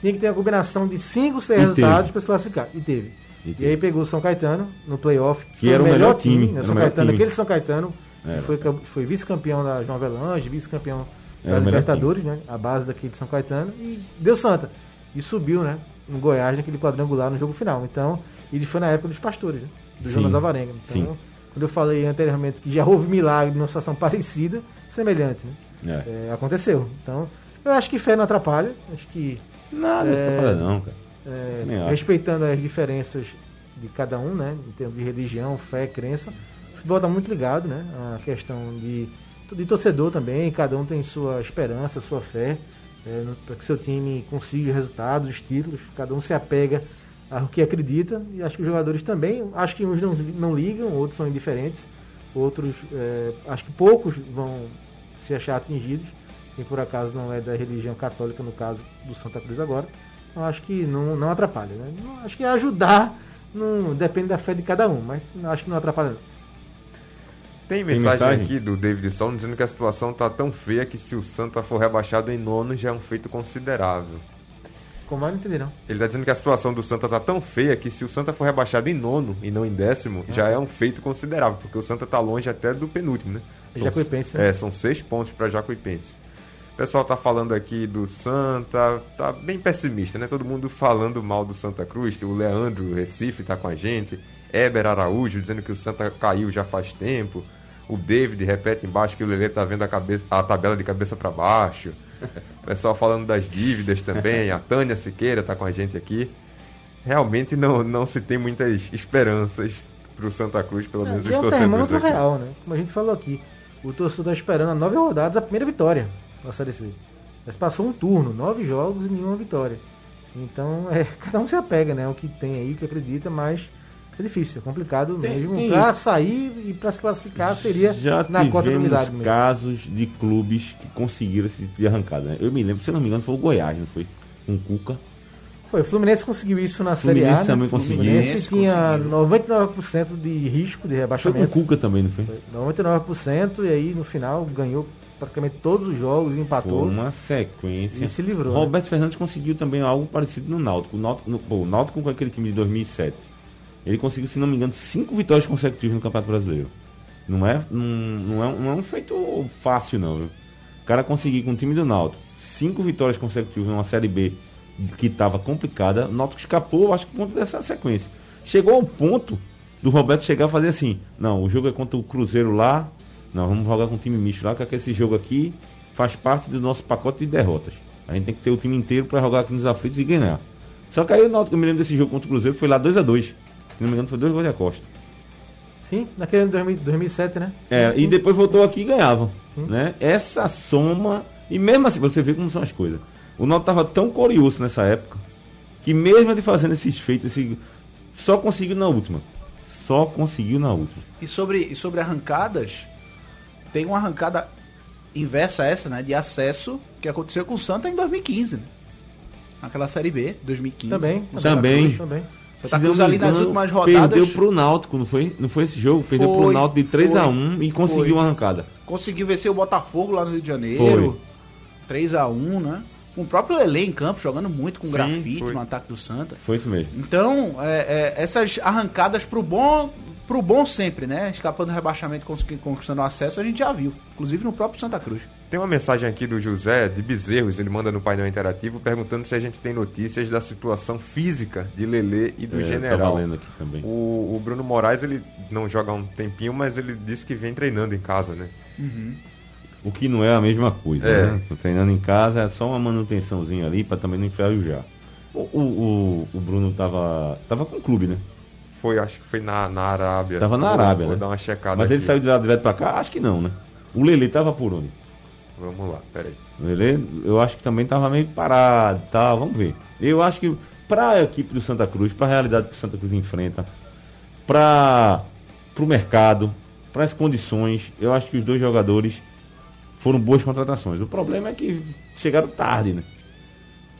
tinha que ter a combinação de 5, 6 resultados para se classificar. E teve. E, aí pegou o São Caetano no playoff, que era o melhor, melhor time. time né? São Caetano, time. aquele São Caetano, que foi, foi vice-campeão da João Avelange, vice-campeão da Libertadores, né? A base daquele de São Caetano, e deu Santa. E subiu, né? No Goiás, naquele quadrangular no jogo final. Então, ele foi na época dos pastores, né? Do Sim. Jonas Alvarenga. Então, Sim. quando eu falei anteriormente que já houve milagre numa situação parecida, semelhante, né? É. É, aconteceu. Então, eu acho que fé não atrapalha. Acho que. Nada, é, atrapalha não, cara. É, respeitando as diferenças de cada um, né? Em termos de religião, fé, crença. O futebol está muito ligado, né? A questão de, de torcedor também, cada um tem sua esperança, sua fé, é, para que seu time consiga resultados, os títulos, cada um se apega ao que acredita, e acho que os jogadores também, acho que uns não, não ligam, outros são indiferentes, outros, é, acho que poucos vão se achar atingidos, quem por acaso não é da religião católica, no caso do Santa Cruz agora, eu acho que não, não atrapalha. Né? Acho que ajudar não depende da fé de cada um, mas acho que não atrapalha. Não. Tem mensagem, Tem mensagem, aqui do David Sol dizendo que a situação está tão feia que se o Santa for rebaixado em nono já é um feito considerável. Como é? Não entendi, não. Ele está dizendo que a situação do Santa está tão feia que se o Santa for rebaixado em nono e não em décimo, ah. já é um feito considerável, porque o Santa está longe até do penúltimo, né? São, Jacuipense, né? É, são seis pontos para Jacuipense. O pessoal tá falando aqui do Santa, tá bem pessimista, né? Todo mundo falando mal do Santa Cruz. O Leandro Recife tá com a gente. Eber Araújo dizendo que o Santa caiu já faz tempo. O David repete embaixo que o Lelê tá vendo a, cabeça, a tabela de cabeça para baixo. O pessoal falando das dívidas também. A Tânia Siqueira tá com a gente aqui. Realmente não, não se tem muitas esperanças pro Santa Cruz, pelo menos é, os torcedores aqui. real, né? Como a gente falou aqui. O torcedor tá esperando a nove rodadas a primeira vitória na Série C. Mas passou um turno, nove jogos e nenhuma vitória. Então, é, cada um se apega, né? O que tem aí, o que acredita, mas É difícil, é complicado Tem- mesmo. tem- Pra sair e pra se classificar seria Já na cota do milagre mesmo. casos de clubes que conseguiram esse tipo de arrancada. Né? Eu me lembro, se eu não me engano, foi o Goiás, não foi? Com o Cuca. Foi, o Fluminense conseguiu isso na Série A. Fluminense né? também O conseguiu. Fluminense tinha conseguiu. 99% de risco de Foi com o rebaixamento. Cuca também, não foi? Foi 99% e aí no final ganhou praticamente todos os jogos, empatou. uma sequência. E se livrou, né? Roberto Fernandes conseguiu também algo parecido no Náutico. O Náutico, no, pô, o Náutico com aquele time de 2007. Ele conseguiu, se não me engano, cinco vitórias consecutivas no Campeonato Brasileiro. Não é, não, não é, não é um feito fácil, não. Viu? O cara conseguir com o time do Náutico cinco vitórias consecutivas numa Série B que estava complicada, o Náutico escapou, acho que por conta dessa sequência. Chegou ao ponto do Roberto chegar a fazer assim: não, o jogo é contra o Cruzeiro lá, não, vamos jogar com o time misto lá, que esse jogo aqui faz parte do nosso pacote de derrotas. A gente tem que ter o time inteiro para jogar aqui nos aflitos e ganhar. Só que aí o Náutico, eu me lembro desse jogo contra o Cruzeiro, foi lá 2 a 2 Se não me engano, foi dois gols de Acosta. Sim, naquele ano de 2000 2007, né? É, Sim, e depois voltou aqui e ganhava. Né? Essa soma. E mesmo assim, você vê como são as coisas. O Náutico estava tão curioso nessa época que mesmo ele fazendo esses feitos, esse, só conseguiu na última. Só conseguiu na última. E sobre, e sobre arrancadas, tem uma arrancada inversa a essa, né? De acesso que aconteceu com o Santa em 2015, né? Naquela Série B, 2015. Também. Também. Cruz. Também. Santa Cruz ali nas últimas rodadas Perdeu pro Náutico, não foi? Não foi esse jogo? Perdeu pro Foi, Náutico de 3 foi. a 1 e conseguiu Foi. uma arrancada. conseguiu vencer o Botafogo lá no Rio de Janeiro. 3x1, né? Com o próprio Lele em campo, jogando muito com Sim, grafite foi. no ataque do Santa. Foi isso mesmo. Então, é, é, essas arrancadas pro bom, pro bom sempre, né? Escapando do rebaixamento, conquistando acesso, a gente já viu. Inclusive no próprio Santa Cruz. Tem uma mensagem aqui do José de Bezerros, ele manda no painel interativo perguntando se a gente tem notícias da situação física de Lelê e do É, Tava General. lendo aqui também. O, o Bruno Moraes, ele não joga há um tempinho, mas ele disse que vem treinando em casa, né? O que não é a mesma coisa, É. né? Treinando em casa é só uma manutençãozinha ali pra também não enferrujar. O, o, o, o Bruno tava, tava com o clube, né? Foi, acho que foi na, na Arábia. Tava na Vou- Arábia, Vou né? dar uma checada Mas ele aqui. saiu de lá direto pra cá? Acho que não, né? O Lele tava por onde? Vamos lá, peraí. O Lele, eu acho que também tava meio parado, tá? Vamos ver. Eu acho que pra equipe do Santa Cruz, pra realidade que o Santa Cruz enfrenta, pra pro mercado, para as condições, eu acho que os dois jogadores foram boas contratações. O problema é que chegaram tarde, né?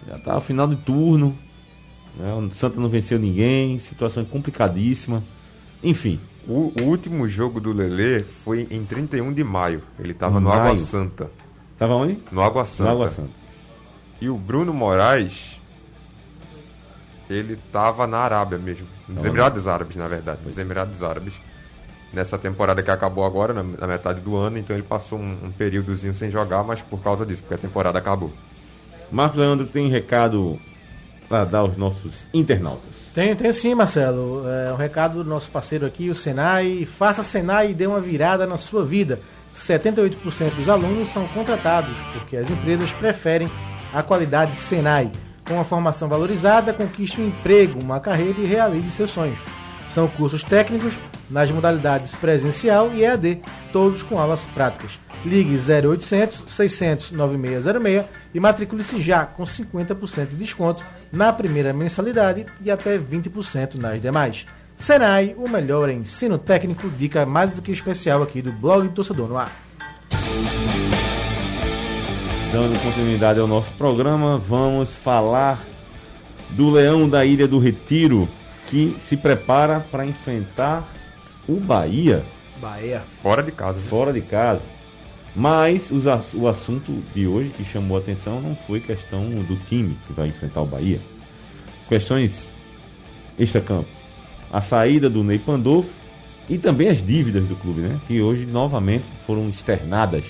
Já tá final de turno, né? o Santa não venceu ninguém, situação complicadíssima. Enfim, O, o último jogo do Lelê foi em 31 de maio. Ele tava no. Água Santa. tava onde? No Água Santa. No Água Santa. E o Bruno Moraes, ele tava na Arábia mesmo. Nos Tava Emirados Árabes, na verdade. Nos Emirados Árabes. Nessa temporada que acabou agora, na, na metade do ano, então ele passou um, um períodozinho sem jogar, mas por causa disso, porque a temporada acabou. Marcos Leandro tem recado para dar aos nossos internautas. Tenho, tenho sim, Marcelo. É um recado do nosso parceiro aqui, o Senai. Faça Senai e dê uma virada na sua vida. 78% dos alunos são contratados porque as empresas preferem a qualidade Senai. Com a formação valorizada, conquiste um emprego, uma carreira e realize seus sonhos. São cursos técnicos nas modalidades presencial e EAD, todos com aulas práticas. Ligue 0800 600 9606 e matricule-se já com 50% de desconto na primeira mensalidade e até 20% nas demais. Senai, o melhor ensino técnico, dica mais do que especial aqui do blog do Torcedor no ar. Dando continuidade ao nosso programa, vamos falar do Leão da Ilha do Retiro, que se prepara para enfrentar o Bahia Bahia. Fora de casa. fora de casa. Mas os o assunto de hoje que chamou a atenção não foi questão do time que vai enfrentar o Bahia. Questões extra-campo. A saída do Ney Pandolfo e também as dívidas do clube, né? Que hoje novamente foram externadas.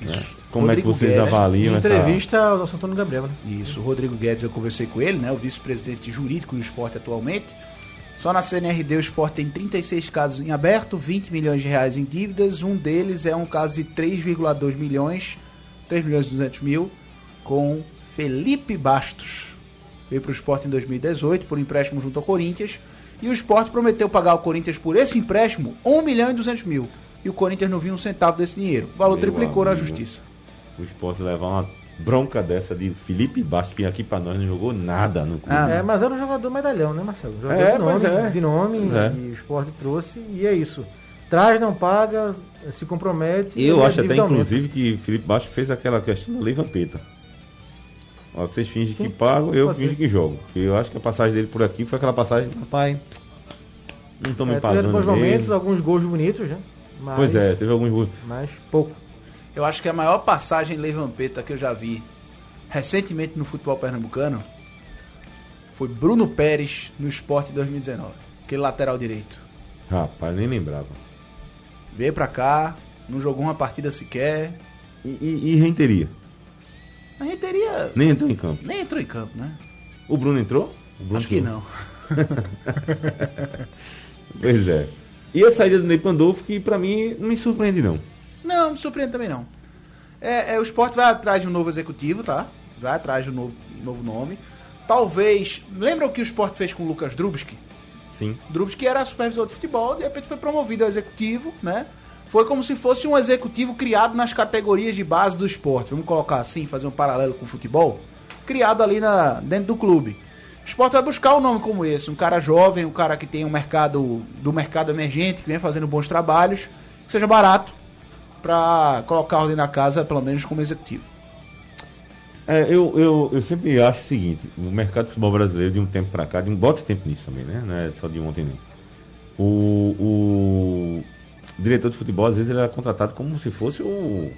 né? Como Rodrigo é que vocês Guedes, avaliam Em essa... entrevista ao nosso Antônio Gabriel, né? Isso, o Rodrigo Guedes, eu conversei com ele, né? O vice-presidente jurídico do esporte atualmente. Só na CNRD o esporte tem 36 casos em aberto, 20 milhões de reais em dívidas. Um deles é um caso de 3,2 milhões, 3 milhões e 200 mil, com Felipe Bastos. Veio para o esporte em 2018 por empréstimo junto ao Corinthians. E o esporte prometeu pagar ao Corinthians por esse empréstimo 1 milhão e 200 mil. E o Corinthians não viu um centavo desse dinheiro. O valor Meu triplicou na amigo. justiça. o esporte levar uma bronca dessa de Felipe Baixo, que aqui pra nós não jogou nada no clube. Ah, É, mas era um jogador medalhão, né, Marcelo? Jogador É, de nome, é. de nome é. e o esporte trouxe, e é isso. Traz, não paga, se compromete. Eu acho até, inclusive, que Felipe Baixo fez aquela questão do Lei Vampeta. Ó, vocês fingem que Sim, pagam, eu pode fingo ser. que jogo. Eu acho que a passagem dele por aqui foi aquela passagem, rapaz, não estão me É, pagando bons momentos, mesmo. alguns gols bonitos, né? Mas, Pois é, teve alguns gols. Mas pouco. Eu acho que a maior passagem Lei Vampeta que eu já vi recentemente no futebol pernambucano foi Bruno Pérez no Esporte 2019. Aquele lateral direito. Rapaz, nem lembrava. Veio pra cá, não jogou uma partida sequer. E, e, e Renteria? A gente teria. Nem entrou em campo. Nem entrou em campo, né? O Bruno entrou? O Bruno Acho que entrou. não. Pois é. E a saída do Ney Pandolfo, que pra mim não me surpreende, não. Não, me surpreende também não. É, é, o esporte vai atrás de um novo executivo, tá? Vai atrás de um novo, novo nome. Talvez. Lembra o que o esporte fez com o Lucas Drubski? Sim. Drubski era supervisor de futebol, de repente foi promovido ao executivo, né? Foi como se fosse um executivo criado nas categorias de base do esporte. Vamos colocar assim, fazer um paralelo com o futebol? Criado ali na, dentro do clube. O esporte vai buscar um nome como esse, um cara jovem, um cara que tem um mercado do mercado emergente, que vem fazendo bons trabalhos, que seja barato para colocar ordem na casa, pelo menos como executivo. É, eu, eu, eu sempre acho o seguinte, o mercado de futebol brasileiro de um tempo pra cá, de um bota tempo nisso também, né? Não é só de ontem não. O, o diretor de futebol, às vezes, ele é contratado como se fosse o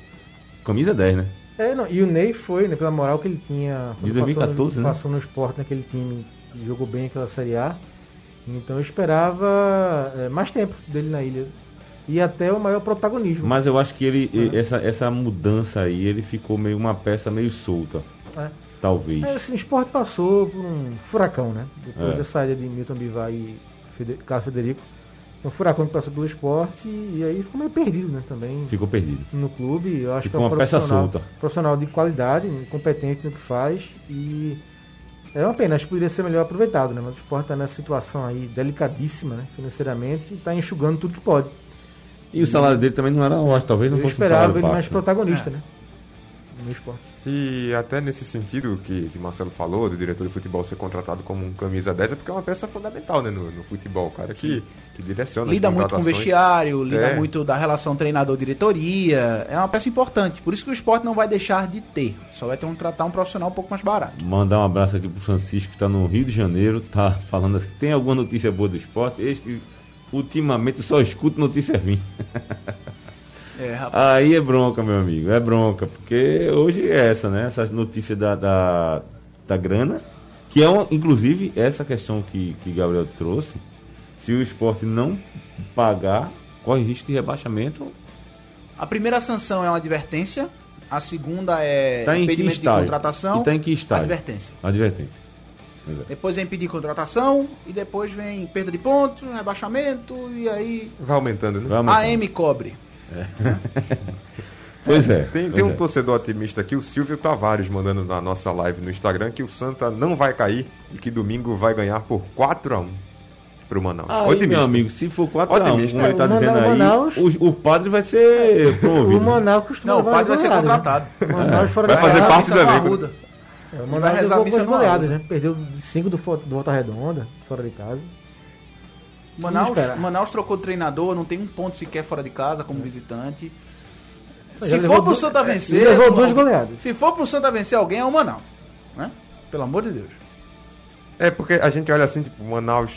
camisa 10, né? É, não, e o Ney foi, né, pela moral que ele tinha. De quando 2014, passou, né? Passou no esporte naquele time que jogou bem aquela Série A. Então eu esperava é, mais tempo dele na ilha. E até o maior protagonismo. Mas eu acho que ele, Uhum. essa, essa mudança aí, ele ficou meio uma peça meio solta, É. talvez. É, assim, o esporte passou por um furacão, né? Depois É. da saída de Milton Bivar e Fede- Carlos Federico. Um furacão que passou pelo esporte e aí ficou meio perdido, né? Também Ficou perdido. no clube. Eu acho Ficou que é um uma peça solta. profissional de qualidade, competente no que faz e é uma pena, acho que poderia ser melhor aproveitado, né? Mas o esporte está nessa situação aí delicadíssima, né? Financeiramente e está enxugando tudo que pode. E o salário dele também não era, eu acho, talvez não Eu fosse um esperava salário ele mais baixo. protagonista, É. né? No esporte. E até nesse sentido que, que Marcelo falou, do diretor de futebol ser contratado como um camisa 10, é porque é uma peça fundamental né, no, no futebol. O cara que, que direciona as Lida muito com o vestiário, lida É. muito da relação treinador-diretoria. É uma peça importante. Por isso que o esporte não vai deixar de ter. Só vai ter um tratar um profissional um pouco mais barato. Mandar um abraço aqui pro Francisco, que tá no Rio de Janeiro, tá falando assim, tem alguma notícia boa do esporte? Eis que ultimamente só escuto notícia ruim. É, rapaz. Aí é bronca, meu amigo, é bronca, porque hoje é essa, né? Essa notícia da, da, da grana, que é, uma, inclusive, essa questão que, que Gabriel trouxe, se o esporte não pagar, corre risco de rebaixamento. A primeira sanção é uma advertência. A segunda é Tá impedimento de contratação. E tá em que estágio? Advertência. Advertência. É. Depois vem pedir contratação. E depois vem perda de pontos, rebaixamento. E aí Vai aumentando, né? Vai aumentar. a M cobre. Pois é. Tem, pois tem um é. torcedor otimista aqui, o Silvio Tavares, mandando na nossa live no Instagram que o Santa não vai cair e que domingo vai ganhar por 4x1 pro Manaus. Aí, meu amigo, se for 4 a 1 Otimista. como ele tá É, o dizendo Manaus- aí, Manaus- o, o padre vai ser promovido. O Manaus costuma Não, o padre vai ser né? contratado. O Manaus fora Vai fazer parte do no elenco. É, o vai rezar a missa no goleadas, né? Perdeu de 5 do, do Volta Redonda, fora de casa. Manaus. Manaus trocou de treinador, não tem um ponto sequer fora de casa como visitante. Já Se levou for pro Santa é, vencer. levou duas goleadas. Se for pro Santa vencer alguém, é o Manaus. Né? Pelo amor de Deus. É porque a gente olha assim, tipo, Manaus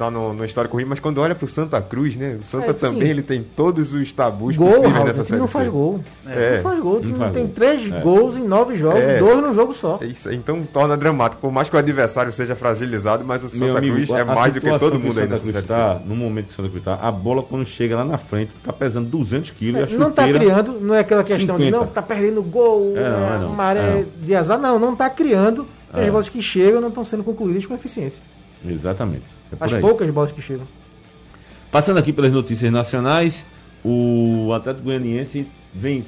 tá no, no histórico ruim, mas quando olha pro Santa Cruz, né? O Santa É, também sim. ele tem todos os tabus Gol, possíveis Raul, o nessa time série. não faz gol. É. Não faz gol, o Não time faz tem gol. três É. gols em nove jogos, É. dois num jogo só. É isso, então torna dramático. Por mais que o adversário seja fragilizado, mas o Meu Santa amigo, Cruz é mais do que todo mundo aí nessa série. tá. No momento que o Santa Cruz tá, a bola quando chega lá na frente tá pesando 200 quilos e a não tá criando, não é aquela questão de 50. não, tá perdendo gol, É, não, é, é não, maré é de azar. Não, não tá criando. É. As bolas que chegam não estão sendo concluídas com eficiência. Exatamente. É por As aí. poucas bolas que chegam. Passando aqui pelas notícias nacionais, o Atlético Goianiense vem,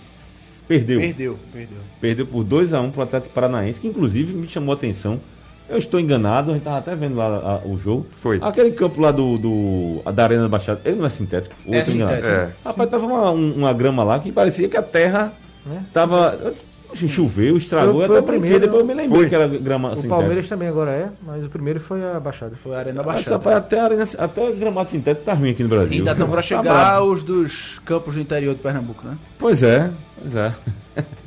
perdeu. Perdeu, perdeu. Perdeu por 2x1 pro Atlético Paranaense, que inclusive me chamou a atenção. Eu estou enganado, a gente tava até vendo lá a- o jogo. Foi. Aquele campo lá do, do da Arena da Baixada, ele não é sintético? Ou É enganado? sintético. É. Rapaz, tava uma, um- uma grama lá que parecia que a terra Né? tava. Choveu, estragou, Foi- até foi o brinquei, primeiro. depois eu me lembrei Foi. que era grama O sintética. Palmeiras também agora é, mas o primeiro foi a Baixada. Foi a Arena Baixada. até, a arena, até gramado sintético tá ruim aqui no Brasil. Ainda estão para Tá chegar brabo. os dos campos do interior de Pernambuco, né? Pois é, pois é.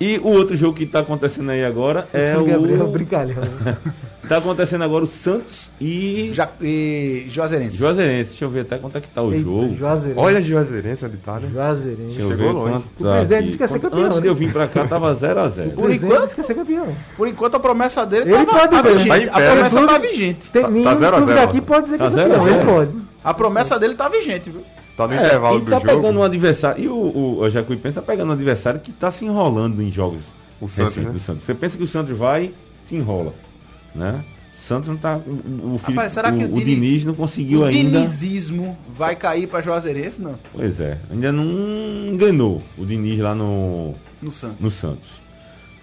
E o outro jogo que tá acontecendo aí agora é o Gabriel o. brincalhão. né? Tá acontecendo agora o Santos e Já, e Juazeirense. Juazeirense. Deixa eu ver até quanto é que tá o Eita, jogo. Juazeirense. Olha a Juazeirense onde tá, né? Juazeirense. Deixa eu chegou ver longe. quanto O tá presidente aqui. disse que ia ser campeão, Antes né? eu vir pra cá tava 0x0. Por Por enquanto- enquanto, quer ser campeão. Por enquanto a promessa dele Ele tava- pode tá vigente. A pé, promessa né? tá vigente. Tem Tá- nenhum tá zero a clube zero, daqui ó. pode dizer que Tá é campeão. Ele pode. A promessa dele tá vigente, viu? Tá no É, intervalo e do tá jogo. pegando um adversário. E o, o, o Jacuipense tá pegando um adversário que tá se enrolando em jogos. O Santos, né? do Santos. Você pensa que o Santos vai, se enrola. Né? O Santos não tá. O, o, Rapaz, será que o, o o Diniz- Diniz não conseguiu o ainda. dinizismo vai cair pra Juazeirense, não? Pois é, ainda não enganou o Diniz lá no, No Santos. no Santos.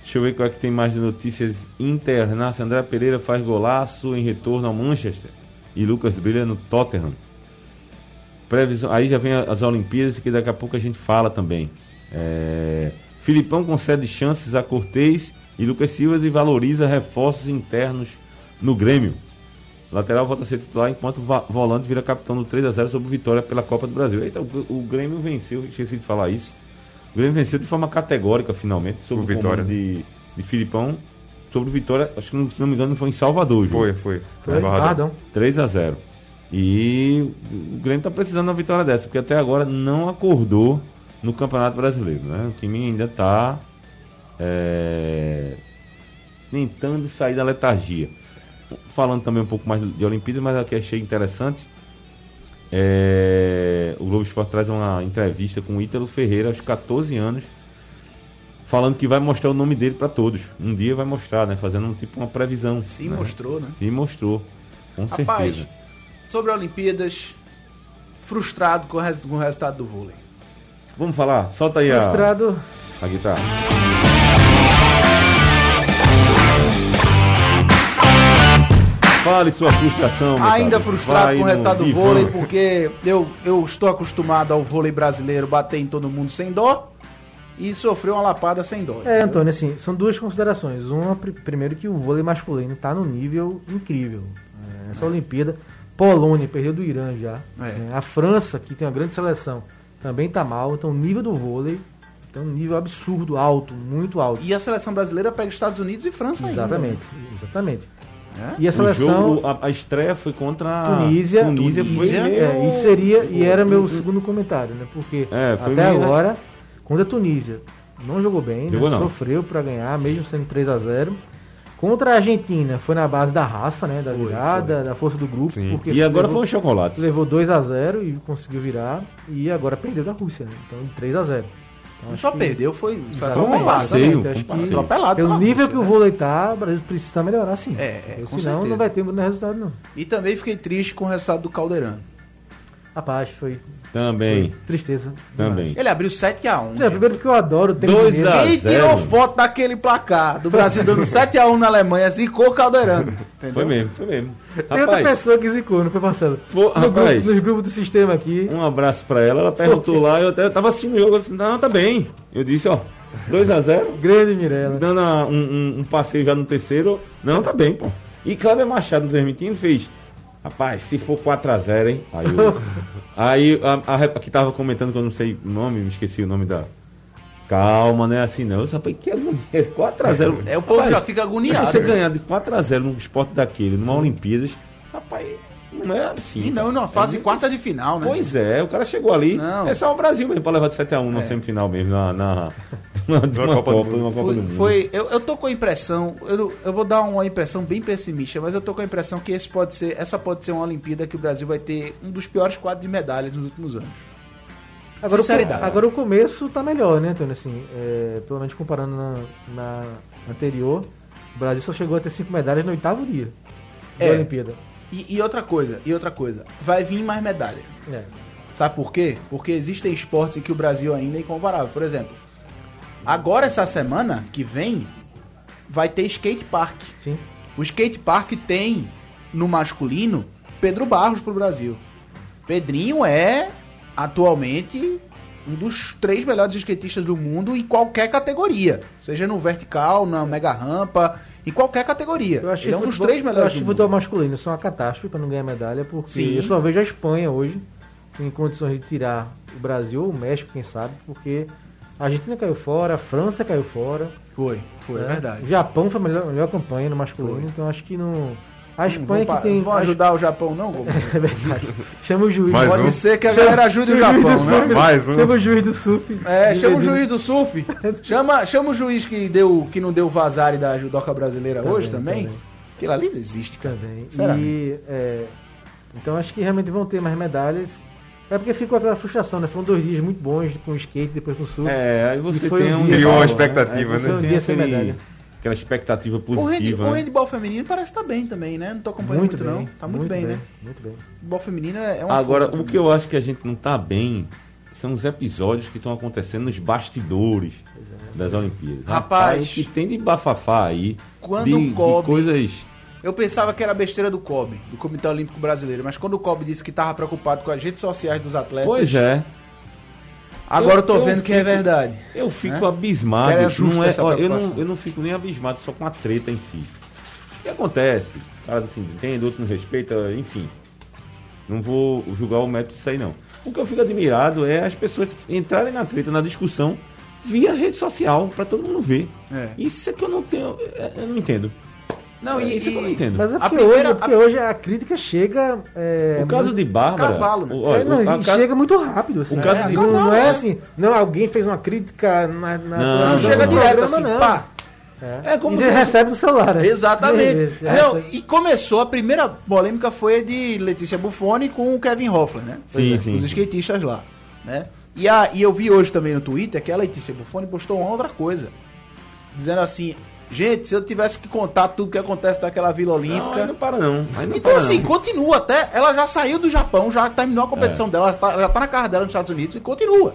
Deixa eu ver qual é que tem mais de notícias internacionais. André Pereira faz golaço em retorno ao Manchester. E Lucas brilha no Tottenham. Previsão, aí já vem a- as Olimpíadas, que daqui a pouco a gente fala também. É, Filipão concede chances a Cortez e Lucas Silva e valoriza reforços internos no Grêmio. Lateral volta a ser titular enquanto volante vira capitão no 3x0 sobre o Vitória pela Copa do Brasil. Eita, o, o Grêmio venceu, esqueci de falar isso. O Grêmio venceu de forma categórica, finalmente, sobre O Vitória. de, de Filipão. Sobre o Vitória, acho que se não me engano foi em Salvador. Foi, foi. Foi, perdão. 3 a 0 E o Grêmio está precisando de uma vitória dessa, porque até agora não acordou no Campeonato Brasileiro. Né? O time ainda está tentando sair da letargia. Falando também um pouco mais de Olimpíadas, mas aqui achei interessante. É, o Globo Esporte traz uma entrevista com o Ítalo Ferreira aos 14 anos, falando que vai mostrar o nome dele para todos. Um dia vai mostrar, né? Fazendo um, tipo uma previsão. Se né? mostrou, né? E mostrou, com Rapaz, certeza. Sobre a Olimpíadas, frustrado com o, res- com o resultado do vôlei. Vamos falar? Solta aí a, Frustrado. a guitarra. Fale sua frustração. Ainda frustrado Vai com o resultado do divã. vôlei, porque eu, eu estou acostumado ao vôlei brasileiro bater em todo mundo sem dó e sofreu uma lapada sem dó. É, Antônio, assim, são duas considerações. Uma, pri- primeiro que o vôlei masculino está no nível incrível. É, essa Olimpíada, Polônia perdeu do Irã já. É. É, a França, que tem uma grande seleção, também está mal. Então o nível do vôlei tem um nível absurdo, alto, muito alto. E a seleção brasileira pega Estados Unidos e França Exatamente, exatamente. ainda. E a O seleção jogo, a, a estreia foi contra a Tunísia, Tunísia, foi Tunísia, meio- é, e seria e era meu segundo comentário, né? Porque É, foi até meio- agora, contra a Tunísia, não jogou bem, né? Jogou não. sofreu para ganhar, mesmo sendo 3 a 0 Contra a Argentina, foi na base da raça, né? Da virada, da força do grupo. Sim. Porque E agora levou, foi um chocolate. levou 2 a 0 e conseguiu virar. E agora perdeu da Rússia, né? Então 3 a 0 Então, só que- perdeu, foi, foi atropelado. passeio, foi acho um passeio. Atropelado Pelo nível Rússia, que o né? vôlei tá, o Brasil precisa melhorar sim. É, é, senão certeza. não vai ter muito resultado, não. E também fiquei triste com o resultado do Caldeirão. Rapaz, foi Também, tristeza. também. Ele abriu 7x1. É, primeiro porque eu adoro o tênis Dois mineiro. a- Quem tirou foto daquele placar do Brasil dando 7x1 na Alemanha zicou o Caldeirão. Foi mesmo, foi mesmo. Tem outra Rapaz, pessoa que zicou, não foi Marcelo? Foi- no rapaz. grupo, nos grupos do sistema aqui. um abraço pra ela. Ela perguntou lá, eu até eu tava assistindo o jogo. Eu disse, não, tá bem. Eu disse, ó, 2x0. Grande Mirella. dando a- um, um- um passeio já no terceiro. Não, tá bem, pô. E Cláudio Machado nos transmitindo fez. Rapaz, se for 4x0, hein? Aí, eu, aí a, a, que tava comentando que eu não sei o nome, me esqueci o nome da. Calma, não é assim não. Eu só falei, que agonia. 4x0. É, o povo já fica agoniado, Você né? ganhar de 4x0 num esporte daquele, numa Olimpíadas, rapaz, não é assim. E não, cara. numa fase É quarta de final, né? Pois é, o cara chegou ali. Não. É só o Brasil mesmo pra levar de 7x1 na É. semifinal mesmo, na, na, na, de uma Copa Copa, do uma Copa Foi, do Mundo. foi- eu, eu tô com a impressão, eu, eu vou dar uma impressão bem pessimista, mas eu tô com a impressão que esse pode ser, essa pode ser uma Olimpíada que o Brasil vai ter um dos piores quadros de medalhas nos últimos anos. Agora, Sinceridade. O, agora o começo tá melhor, né, Antônio? Assim, é, pelo menos comparando na, na anterior, o Brasil só chegou a ter cinco medalhas no oitavo dia da É. Olimpíada. E, e outra coisa, e outra coisa, vai vir mais medalha. É. Sabe por quê? Porque existem esportes em que o Brasil ainda é incomparável. Por exemplo, agora essa semana que vem vai ter skate park. Sim. O skate park tem no masculino Pedro Barros pro Brasil. Pedrinho é atualmente um dos três melhores skatistas do mundo em qualquer categoria. Seja no vertical, na mega rampa, em qualquer categoria. Eu acho Ele é que um dos futebol- três Eu melhores acho que do futebol masculino são uma catástrofe para não ganhar medalha, porque Sim. eu só vejo a Espanha hoje em condições de tirar o Brasil ou o México, quem sabe, porque a Argentina caiu fora, a França caiu fora. Foi, foi, é né? verdade. O Japão foi a melhor, melhor campanha no masculino, então acho que não. A Não Espanha vão, que tem. vão ajudar o Japão, não, Gomes? É verdade. Chama o juiz. Mais Pode um. ser que a galera ajude o Japão, né? Mais um. Chama o juiz do surf. É, chama o juiz do surf. Chama, chama o juiz que, deu, que não deu vazare da judoca brasileira Também, hoje também. também. Aquilo ali não existe, cara. Também. Sinceramente. E, é, então acho que realmente vão ter mais medalhas. É porque ficou aquela frustração, né? Foram dois dias muito bons com o skate, depois com o surf. É, aí você foi tem um um. dia Criou uma expectativa, né? um tem dia sem aquele- medalha. Aquela expectativa O, hand, positiva. o né? handball feminino parece estar bem também, né? Não tô acompanhando muito, não. Tá muito, bem, né? Muito bem. O handball feminino é uma Agora, o que eu acho que a gente não tá bem são os episódios que estão acontecendo nos bastidores das Olimpíadas. Rapaz. o que tem de bafafá aí, Quando de, de cobre- coisas... Eu pensava que era besteira do COB, do Comitê Olímpico Brasileiro, mas quando o COB disse que estava preocupado com as redes sociais dos atletas, Pois é, agora eu, tô eu vendo que é verdade. eu fico Né? abismado. Justa não é, ó, eu, não, eu não fico nem abismado só com a treta em si. O que acontece? O cara assim, entende, outro não respeita, enfim. Não vou julgar o método disso aí, não. O que eu fico admirado é as pessoas entrarem na treta, na discussão, via rede social, para todo mundo ver. É. Isso é que eu não tenho. é, Eu não entendo. Não, É e, isso que eu não e- entendo. Mas é A porque, primeira- hoje, é porque hoje a crítica chega. É, o caso muito- de Bárbara. Cavalo, né? o- olha, É, não, o- a ca- chega muito rápido. Assim, o caso É, de- não, não é assim. Não, alguém fez uma crítica na. na Não, não, não, chega não. direto assim, não. pá. É, É como e você recebe no celular. né? Exatamente. Beleza, já Não, e começou, a primeira polêmica foi a de Letícia Buffoni com o Kevin Hoffler, né? Sim, é, sim, Os skatistas lá, né? E, a, e eu vi hoje também no Twitter que a Letícia Buffoni postou uma outra coisa. Dizendo assim, gente, se eu tivesse que contar tudo que acontece naquela Vila Não, Olímpica... aí não para não. Não Então, para, assim, não. continua até. Ela já saiu do Japão, já terminou a É. competição dela, já tá, já tá na casa dela nos Estados Unidos e continua.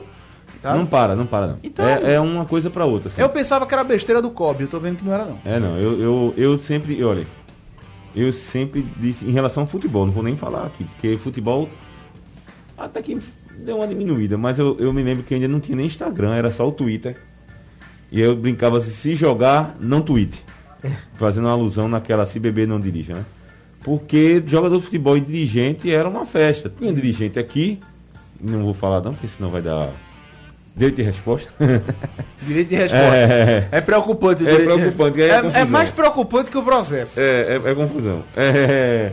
sabe? Não para, não para não. Então- é, é uma coisa pra outra. assim. Eu pensava que era besteira do Kobe, eu tô vendo que não era, não. É, não, eu, eu, eu sempre, olha, eu sempre disse em relação ao futebol, não vou nem falar aqui, porque futebol até que deu uma diminuída, mas eu, eu me lembro que ainda não tinha nem Instagram, era só o Twitter. E eu brincava assim, se jogar, não tweet. Fazendo uma alusão naquela se beber não dirija, né? Porque jogador de futebol e dirigente era uma festa. Tinha dirigente aqui, não vou falar não, porque senão vai dar direito de resposta. Direito de resposta. É. É, preocupante o É de preocupante, resposta. é É, é mais preocupante que o processo. É, é, é confusão. É,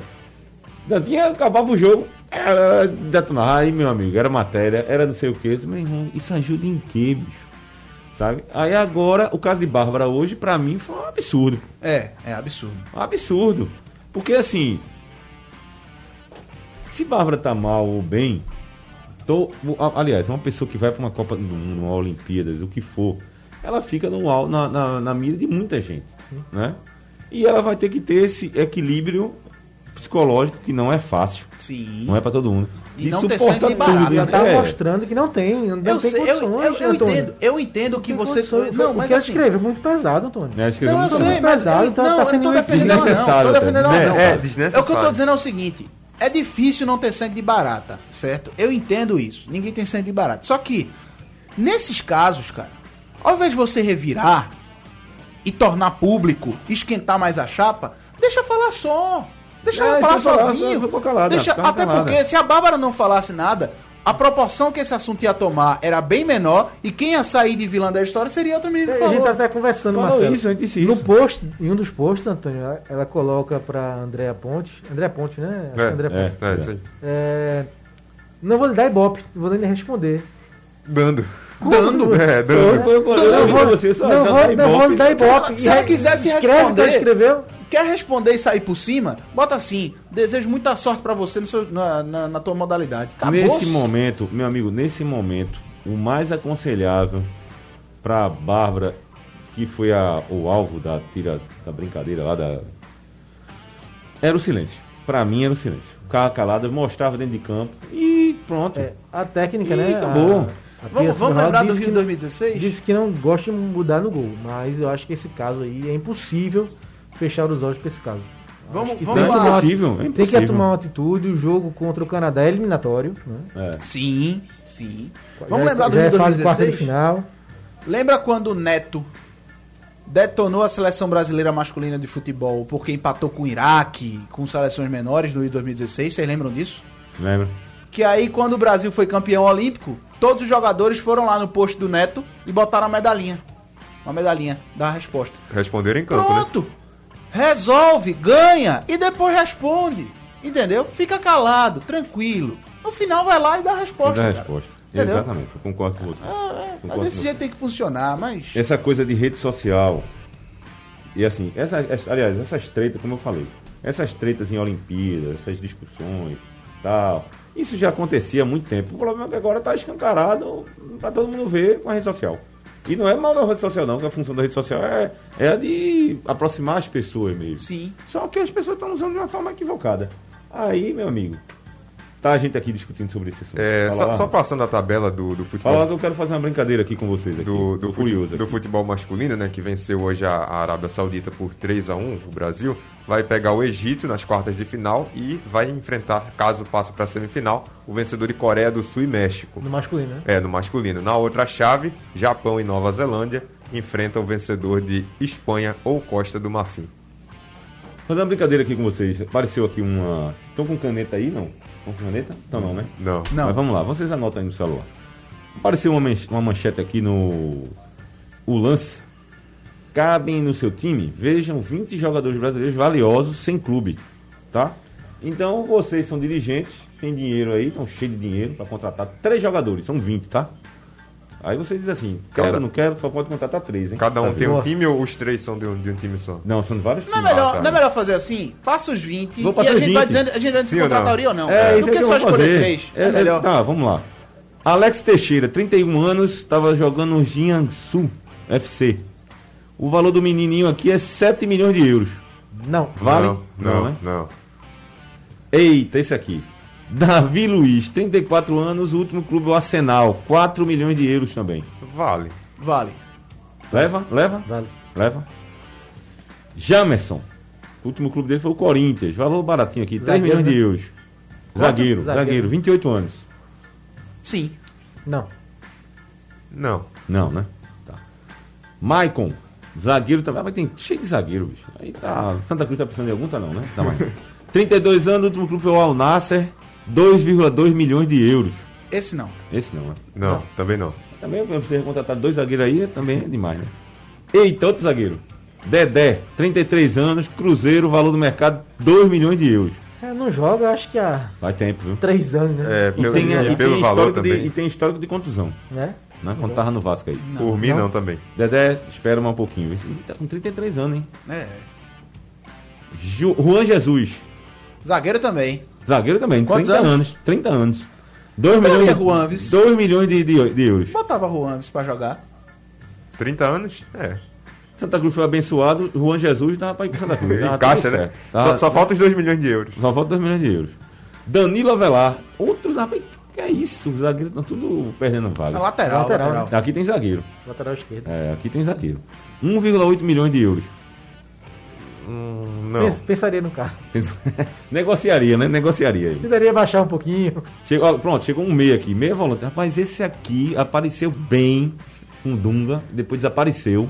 não, tinha, acabava o jogo, era detonar. Aí, meu amigo, era matéria, era não sei o que. Meu irmão, isso ajuda em quê, bicho? Sabe? Aí agora, o caso de Bárbara hoje, pra mim, foi um absurdo. É, é absurdo. Absurdo. Porque assim, se Bárbara tá mal ou bem, tô, aliás, uma pessoa que vai pra uma Copa do Mundo, uma Olimpíadas, o que for, ela fica no, na, na, na mira de muita gente, né? E ela vai ter que ter esse equilíbrio psicológico que não é fácil, Sim. não é pra todo mundo. E não ter sangue de barata, Já né? tá é. mostrando que não tem. Não Eu, tem sei, eu, condições, eu, eu entendo, eu entendo que você. condições. Não, o mas que ela assim, escreveu é muito pesado, Antônio. Né? Escreveu Não, eu muito sei, pesado, eu, então não, tá eu sendo desnecessário. É, desnecessário. o que eu tô dizendo é o seguinte: é difícil não ter sangue de barata, certo? Eu entendo isso. Ninguém tem sangue de barata. Só que, nesses casos, cara, ao invés de você revirar e tornar público, esquentar mais a chapa, deixa falar só. Deixa É, ela falar deixa eu falar, sozinho. ficou calada, Deixa, até calada. porque se a Bárbara não falasse nada, a proporção que esse assunto ia tomar era bem menor e quem ia sair de vilã da história seria outra menina que A gente falou. tá até conversando, Falou Marcelo. isso, a gente disse no isso. post, em um dos posts, Antônio, ela coloca pra Andréa Ponte. Andréa Ponte, né? Que É, Andréa é. Ponte. É, isso aí. É, Não vou lhe dar ibope, vou nem lhe responder. Dando. Dando. É, dando. Não, eu vou, não não lhe dar ibope. Se ela E- quisesse escreve o que ela responder- escreveu. Quer responder e sair por cima? Bota assim. Desejo muita sorte pra você no seu- na, na, na tua modalidade. Acabou. Nesse momento, meu amigo, nesse momento, o mais aconselhável pra Bárbara, que foi a, o alvo da tira da brincadeira lá da. Era o silêncio. Pra mim era o silêncio. Ficava calado, mostrava dentro de campo e pronto. É, a técnica, Ih, né? acabou. A, Vamos, vamos lembrar do Rio que, 2016? disse que não gosta de mudar no gol, mas eu acho que esse caso aí é impossível fechar os olhos pra esse caso. Vamos, vamos é lá. impossível, é Tem que tomar uma atitude. O jogo contra o Canadá é eliminatório. Né? É. Sim, sim. Já Vamos é- lembrar do já Rio é fase de quarta de 2016? final. Lembra quando o Neto detonou a seleção brasileira masculina de futebol porque empatou com o Iraque, com seleções menores no Rio 2016? Vocês lembram disso? Lembra? Que aí, quando o Brasil foi campeão olímpico, todos os jogadores foram lá no posto do Neto e botaram a medalhinha. Uma medalhinha da resposta. Responderam em campo, né? Resolve, ganha e depois responde. Entendeu? Fica calado, tranquilo. No final vai lá e dá a resposta. Dá a resposta. Entendeu? Exatamente, eu concordo com você. Ah, é, com desse jeito tem que funcionar, mas. Essa coisa de rede social. E assim, essa, essa- aliás, essas tretas, como eu falei, essas tretas em Olimpíadas, essas discussões, tal, isso já acontecia há muito tempo. O problema é que agora está escancarado para todo mundo ver com a rede social. E não é mal da rede social, não, que a função da rede social é, é a de aproximar as pessoas mesmo. Sim. Só que as pessoas estão usando de uma forma equivocada. Aí, meu amigo, tá a gente aqui discutindo sobre esse assunto. É, só, só passando a tabela do, do futebol. Fala eu quero fazer uma brincadeira aqui com vocês aqui. do, do, curioso do aqui. futebol masculino, né, que venceu hoje a, a Arábia Saudita por 3 a 1 o Brasil, vai pegar o Egito nas quartas de final e vai enfrentar, caso passe para a semifinal, o vencedor de Coreia do Sul e México. No masculino, né? É, no masculino. Na outra chave, Japão e Nova Zelândia enfrentam o vencedor de Espanha ou Costa do Marfim. Fazer uma brincadeira aqui com vocês. Apareceu aqui uma. Estão com caneta aí, não? Com caneta? Então não, né? Não. Não. Mas vamos lá, vocês anotam aí no celular. Apareceu uma, manch- uma manchete aqui no. O lance. Cabem no seu time, vejam 20 jogadores brasileiros valiosos sem clube. Tá? Então vocês são dirigentes, têm dinheiro aí, estão cheios de dinheiro para contratar três jogadores, são 20, tá? Aí você diz assim, quero, Cada- não quero, só pode contratar três, hein? Cada um Tá tem um time ou os três são de um, de um time só? Não, são de vários Não é, times. melhor, tá. não é melhor fazer assim? Passa os 20 Vou e passar a os gente vai 20. dizendo, a gente vai não? contrataria ou não. É, isso que é que só escolher fazer. três. É, É, é, melhor. tá, vamos lá. Alex Teixeira, 31 anos, estava jogando no Jiangsu FC. O valor do menininho aqui é 7 milhões de euros. Não. Vale? Não, não, né? não. Eita, esse aqui. Davi Luiz, 34 anos, o último clube é o Arsenal, 4 milhões de euros também. Vale. Vale. Leva? Leva? Vale. Leva. Jamerson, o último clube dele foi o Corinthians, valor baratinho aqui, 3 Zagueiro, milhões de né? euros. Zagueiro, Zagueiro. zagueiro, 28 anos. Sim. Não. Não. Não, né? Tá. Maicon, zagueiro também. Ah, mas tem cheio de zagueiro, bicho. Aí tá. Santa Cruz tá precisando de algum, tá não, né? Tá mais. 32 anos, o último clube foi o Al Nasser, 2,2 milhões de euros. Esse não. Esse não, né? Não, também não. Também você contratar dois zagueiros aí, também é demais, né? Eita, outro zagueiro. Dedé, 33 anos, Cruzeiro, valor do mercado 2 milhões de euros. É, não joga, acho que há Faz tempo, viu? três anos, né? É, E pelo, tem, e e pelo tem valor histórico de, também. e tem histórico de contusão, Né? né? Quando tava no Vasco aí. Por mim, Não. não também. Dedé, espera mais um pouquinho. Esse tá com 33 anos, hein? É. Ju- Juan Jesus, Zagueiro também. Zagueiro também, Quantos 30 anos? anos? 30 anos. 2 Então milhões, é Juan, vice. 2 milhões de, de, de euros. Botava Juan pra jogar. 30 anos? É. Santa Cruz foi abençoado, Juan Jesus dava pra ir Santa Cruz. Tava Encaixa, né? certo. Só, Tava- só falta os 2 milhões de euros. Só falta 2 milhões de euros. Danilo Avelar, outros rapaz, que é isso? Os zagueiros estão tudo perdendo vaga. Na lateral, Lateral, lateral. Aqui tem zagueiro. Lateral esquerdo. É, aqui tem zagueiro. 1,8 milhões de euros. Hum, não. Pens- Pensaria no caso. Negociaria, né? Negociaria aí. Tentaria baixar um pouquinho. Chegou, ó, pronto, chegou um meia aqui, meia volante. Rapaz, esse aqui apareceu bem com o Dunga, depois desapareceu.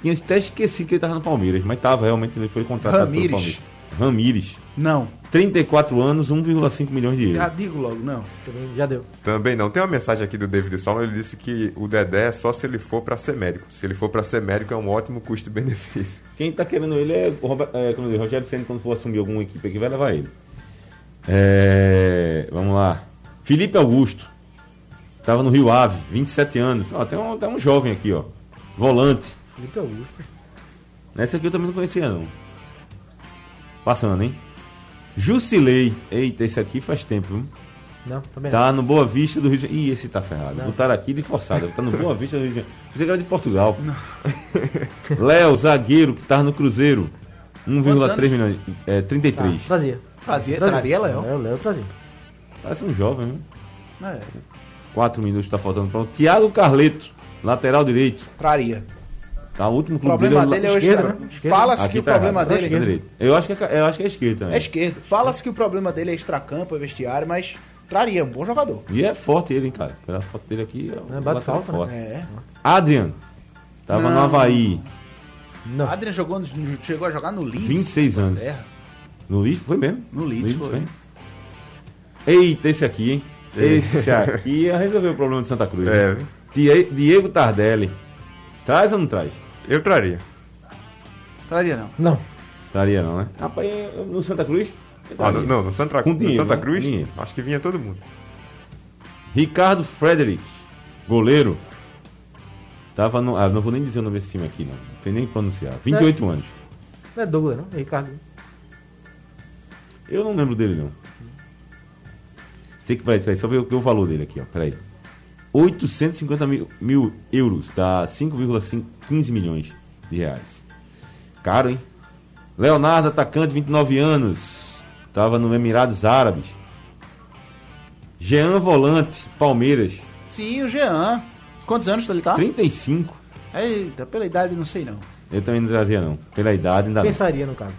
Tinha até esquecido que ele estava no Palmeiras, mas estava realmente, ele foi contratado Ramires. pelo Palmeiras. Ramires. Não. 34 anos, 1,5 milhões de Já euros. digo logo, não. Também já deu. Também não. Tem uma mensagem aqui do David Solon, ele disse que o Dedé é só se ele for pra ser médico. Se ele for pra ser médico é um ótimo custo-benefício. Quem tá querendo ele é o Rober- é, como Rogério Senna, quando for assumir alguma equipe aqui, vai levar ele. É, vamos lá. Felipe Augusto. Tava no Rio Ave, 27 anos. Ó, tem, um, tem um jovem aqui, ó. Volante. Felipe Augusto. Esse aqui eu também não conhecia, não. Passando, hein? Jusilei. Eita, esse aqui faz tempo, viu? Não, também Tá no Boa Vista do Rio de Janeiro. Ih, esse tá ferrado. Não. Botaram aqui de forçada. Tá no Boa Vista do Rio de Janeiro. Você era de Portugal. Léo, zagueiro, que tava no Cruzeiro. 1,3 milhões. É, não. 33. Ah, trazia. Trazia, traria Léo. É, o Léo trazia. Parece um jovem, viu? É, 4 minutos tá faltando pronto. Tiago Carleto, lateral direito. traria. Tá, o último O clube problema dele, dele é o esquerda, né? Esquerda. Fala-se que o tá problema errado. dele... Acho que é. Eu acho que é, eu acho que é esquerda também. É esquerdo. Fala-se que o problema dele é extracampo, é vestiário, mas traria um bom jogador. E é forte ele, hein, cara. Pela foto dele aqui, é um É, bate falta, né? forte. É. Adrian. Tava no Não. Havaí. Não. Adrian jogou, no- chegou a jogar no Leeds. 26 anos. No Leeds, foi mesmo? No Leeds foi. Eita, esse aqui, hein? Esse aqui ia resolver o problema de Santa Cruz. É, né? Die- Diego Tardelli. Traz ou não traz? Eu traria. Traria não. Não. Traria não, né? Rapaz, no Santa Cruz. Ah, no, não, no Santa, Com no dinheiro, Santa né? Cruz, Dinheiro. acho que vinha todo mundo. Ricardo Frederick, goleiro. Tava no. Ah, não vou nem dizer o nome desse time aqui, não. Não sei nem pronunciar. 28 anos. Não é Douglas, não? É Ricardo. Eu não lembro dele, não. Sei que, peraí, peraí, só ver o, o valor dele aqui, ó. Peraí. 850 mil, mil euros, dá 5,15 milhões de reais. Caro, hein? Leonardo, atacante, 29 anos. Tava no Emirados Árabes. Jean Volante, Palmeiras, Sim, o Jean. Quantos anos ele tá? 35. Eita, pela idade não sei não. Eu também não trazia, não. Pela idade, ainda não. Pensaria no caso.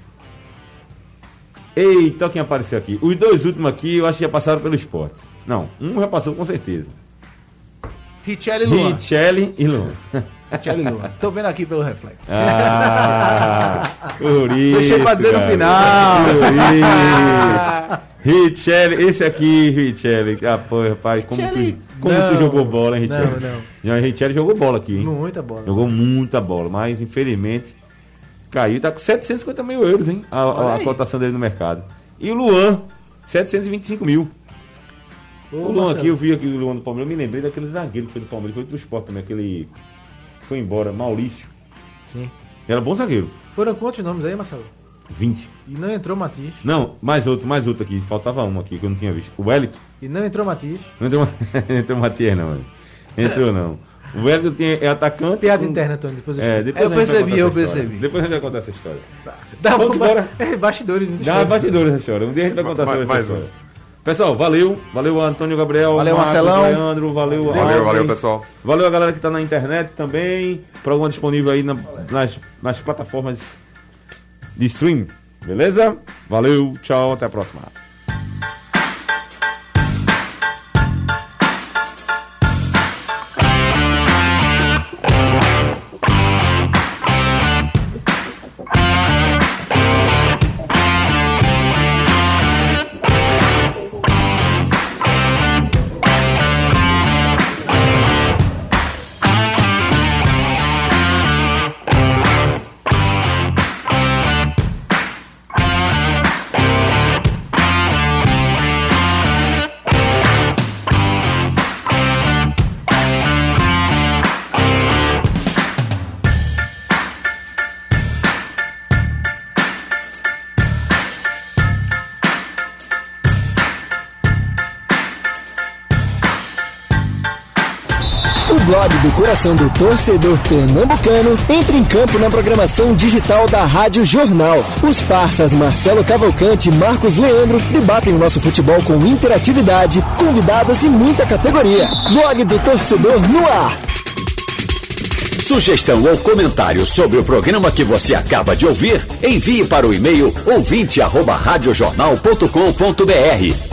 Eita, quem apareceu aqui? Os dois últimos aqui, eu acho que já passaram pelo esporte. Não, um já passou com certeza. Richelli Luan. Richelli e Luan. Luan. Tô vendo aqui pelo reflexo. Ah, por isso. Deixei pra dizer no cara. final. Por isso. Richelli, esse aqui, Richelli. Ah, pô, rapaz, como, Richelli. tu, como Não, tu jogou bola, hein, Richelli? não, não. Richelli jogou bola aqui, hein? Muita bola. Jogou muita bola, mas infelizmente caiu. Tá com 750 mil euros, hein? A, a- a cotação dele no mercado. E o Luan, 725 mil. Ô, o Luan Marcelo, aqui, eu vi aqui o Luan do Palmeiras, eu me lembrei daquele zagueiro que foi do Palmeiras, foi pro esporte também, aquele que foi embora, Maurício. Sim. Era bom zagueiro. Foram quantos nomes aí, Marcelo? 20. E não entrou Matias. Não, mais outro, mais outro aqui. Faltava um aqui que eu não tinha visto. O Wellington. E não entrou Matias. Não entrou, não entrou o Matias, não. mano. Entrou, não. O Wellington tem, é atacante. Piada com- interna, Antônio. Depois eu É, depois Eu percebi, eu percebi. Depois a gente vai contar essa história. Dá Vamos uma- embora. É, bastidores. não Dá bastidores essa história. Um dia a gente vai contar mais essa um. história. Pessoal, valeu. Valeu Antônio Gabriel. Valeu, Marcos, Marcelão. Leandro, valeu. Valeu, Alvin. valeu, pessoal. Valeu a galera que tá na internet também. Programa disponível aí na- nas, nas plataformas de stream. Beleza? Valeu, tchau, até a próxima. Do torcedor pernambucano entra em campo na programação digital da Rádio Jornal. Os parças Marcelo Cavalcante e Marcos Leandro debatem o nosso futebol com interatividade, convidados e muita categoria. Blog do torcedor no ar. Sugestão ou comentário sobre o programa que você acaba de ouvir, envie para o e-mail ouvinte@radiojornal.com.br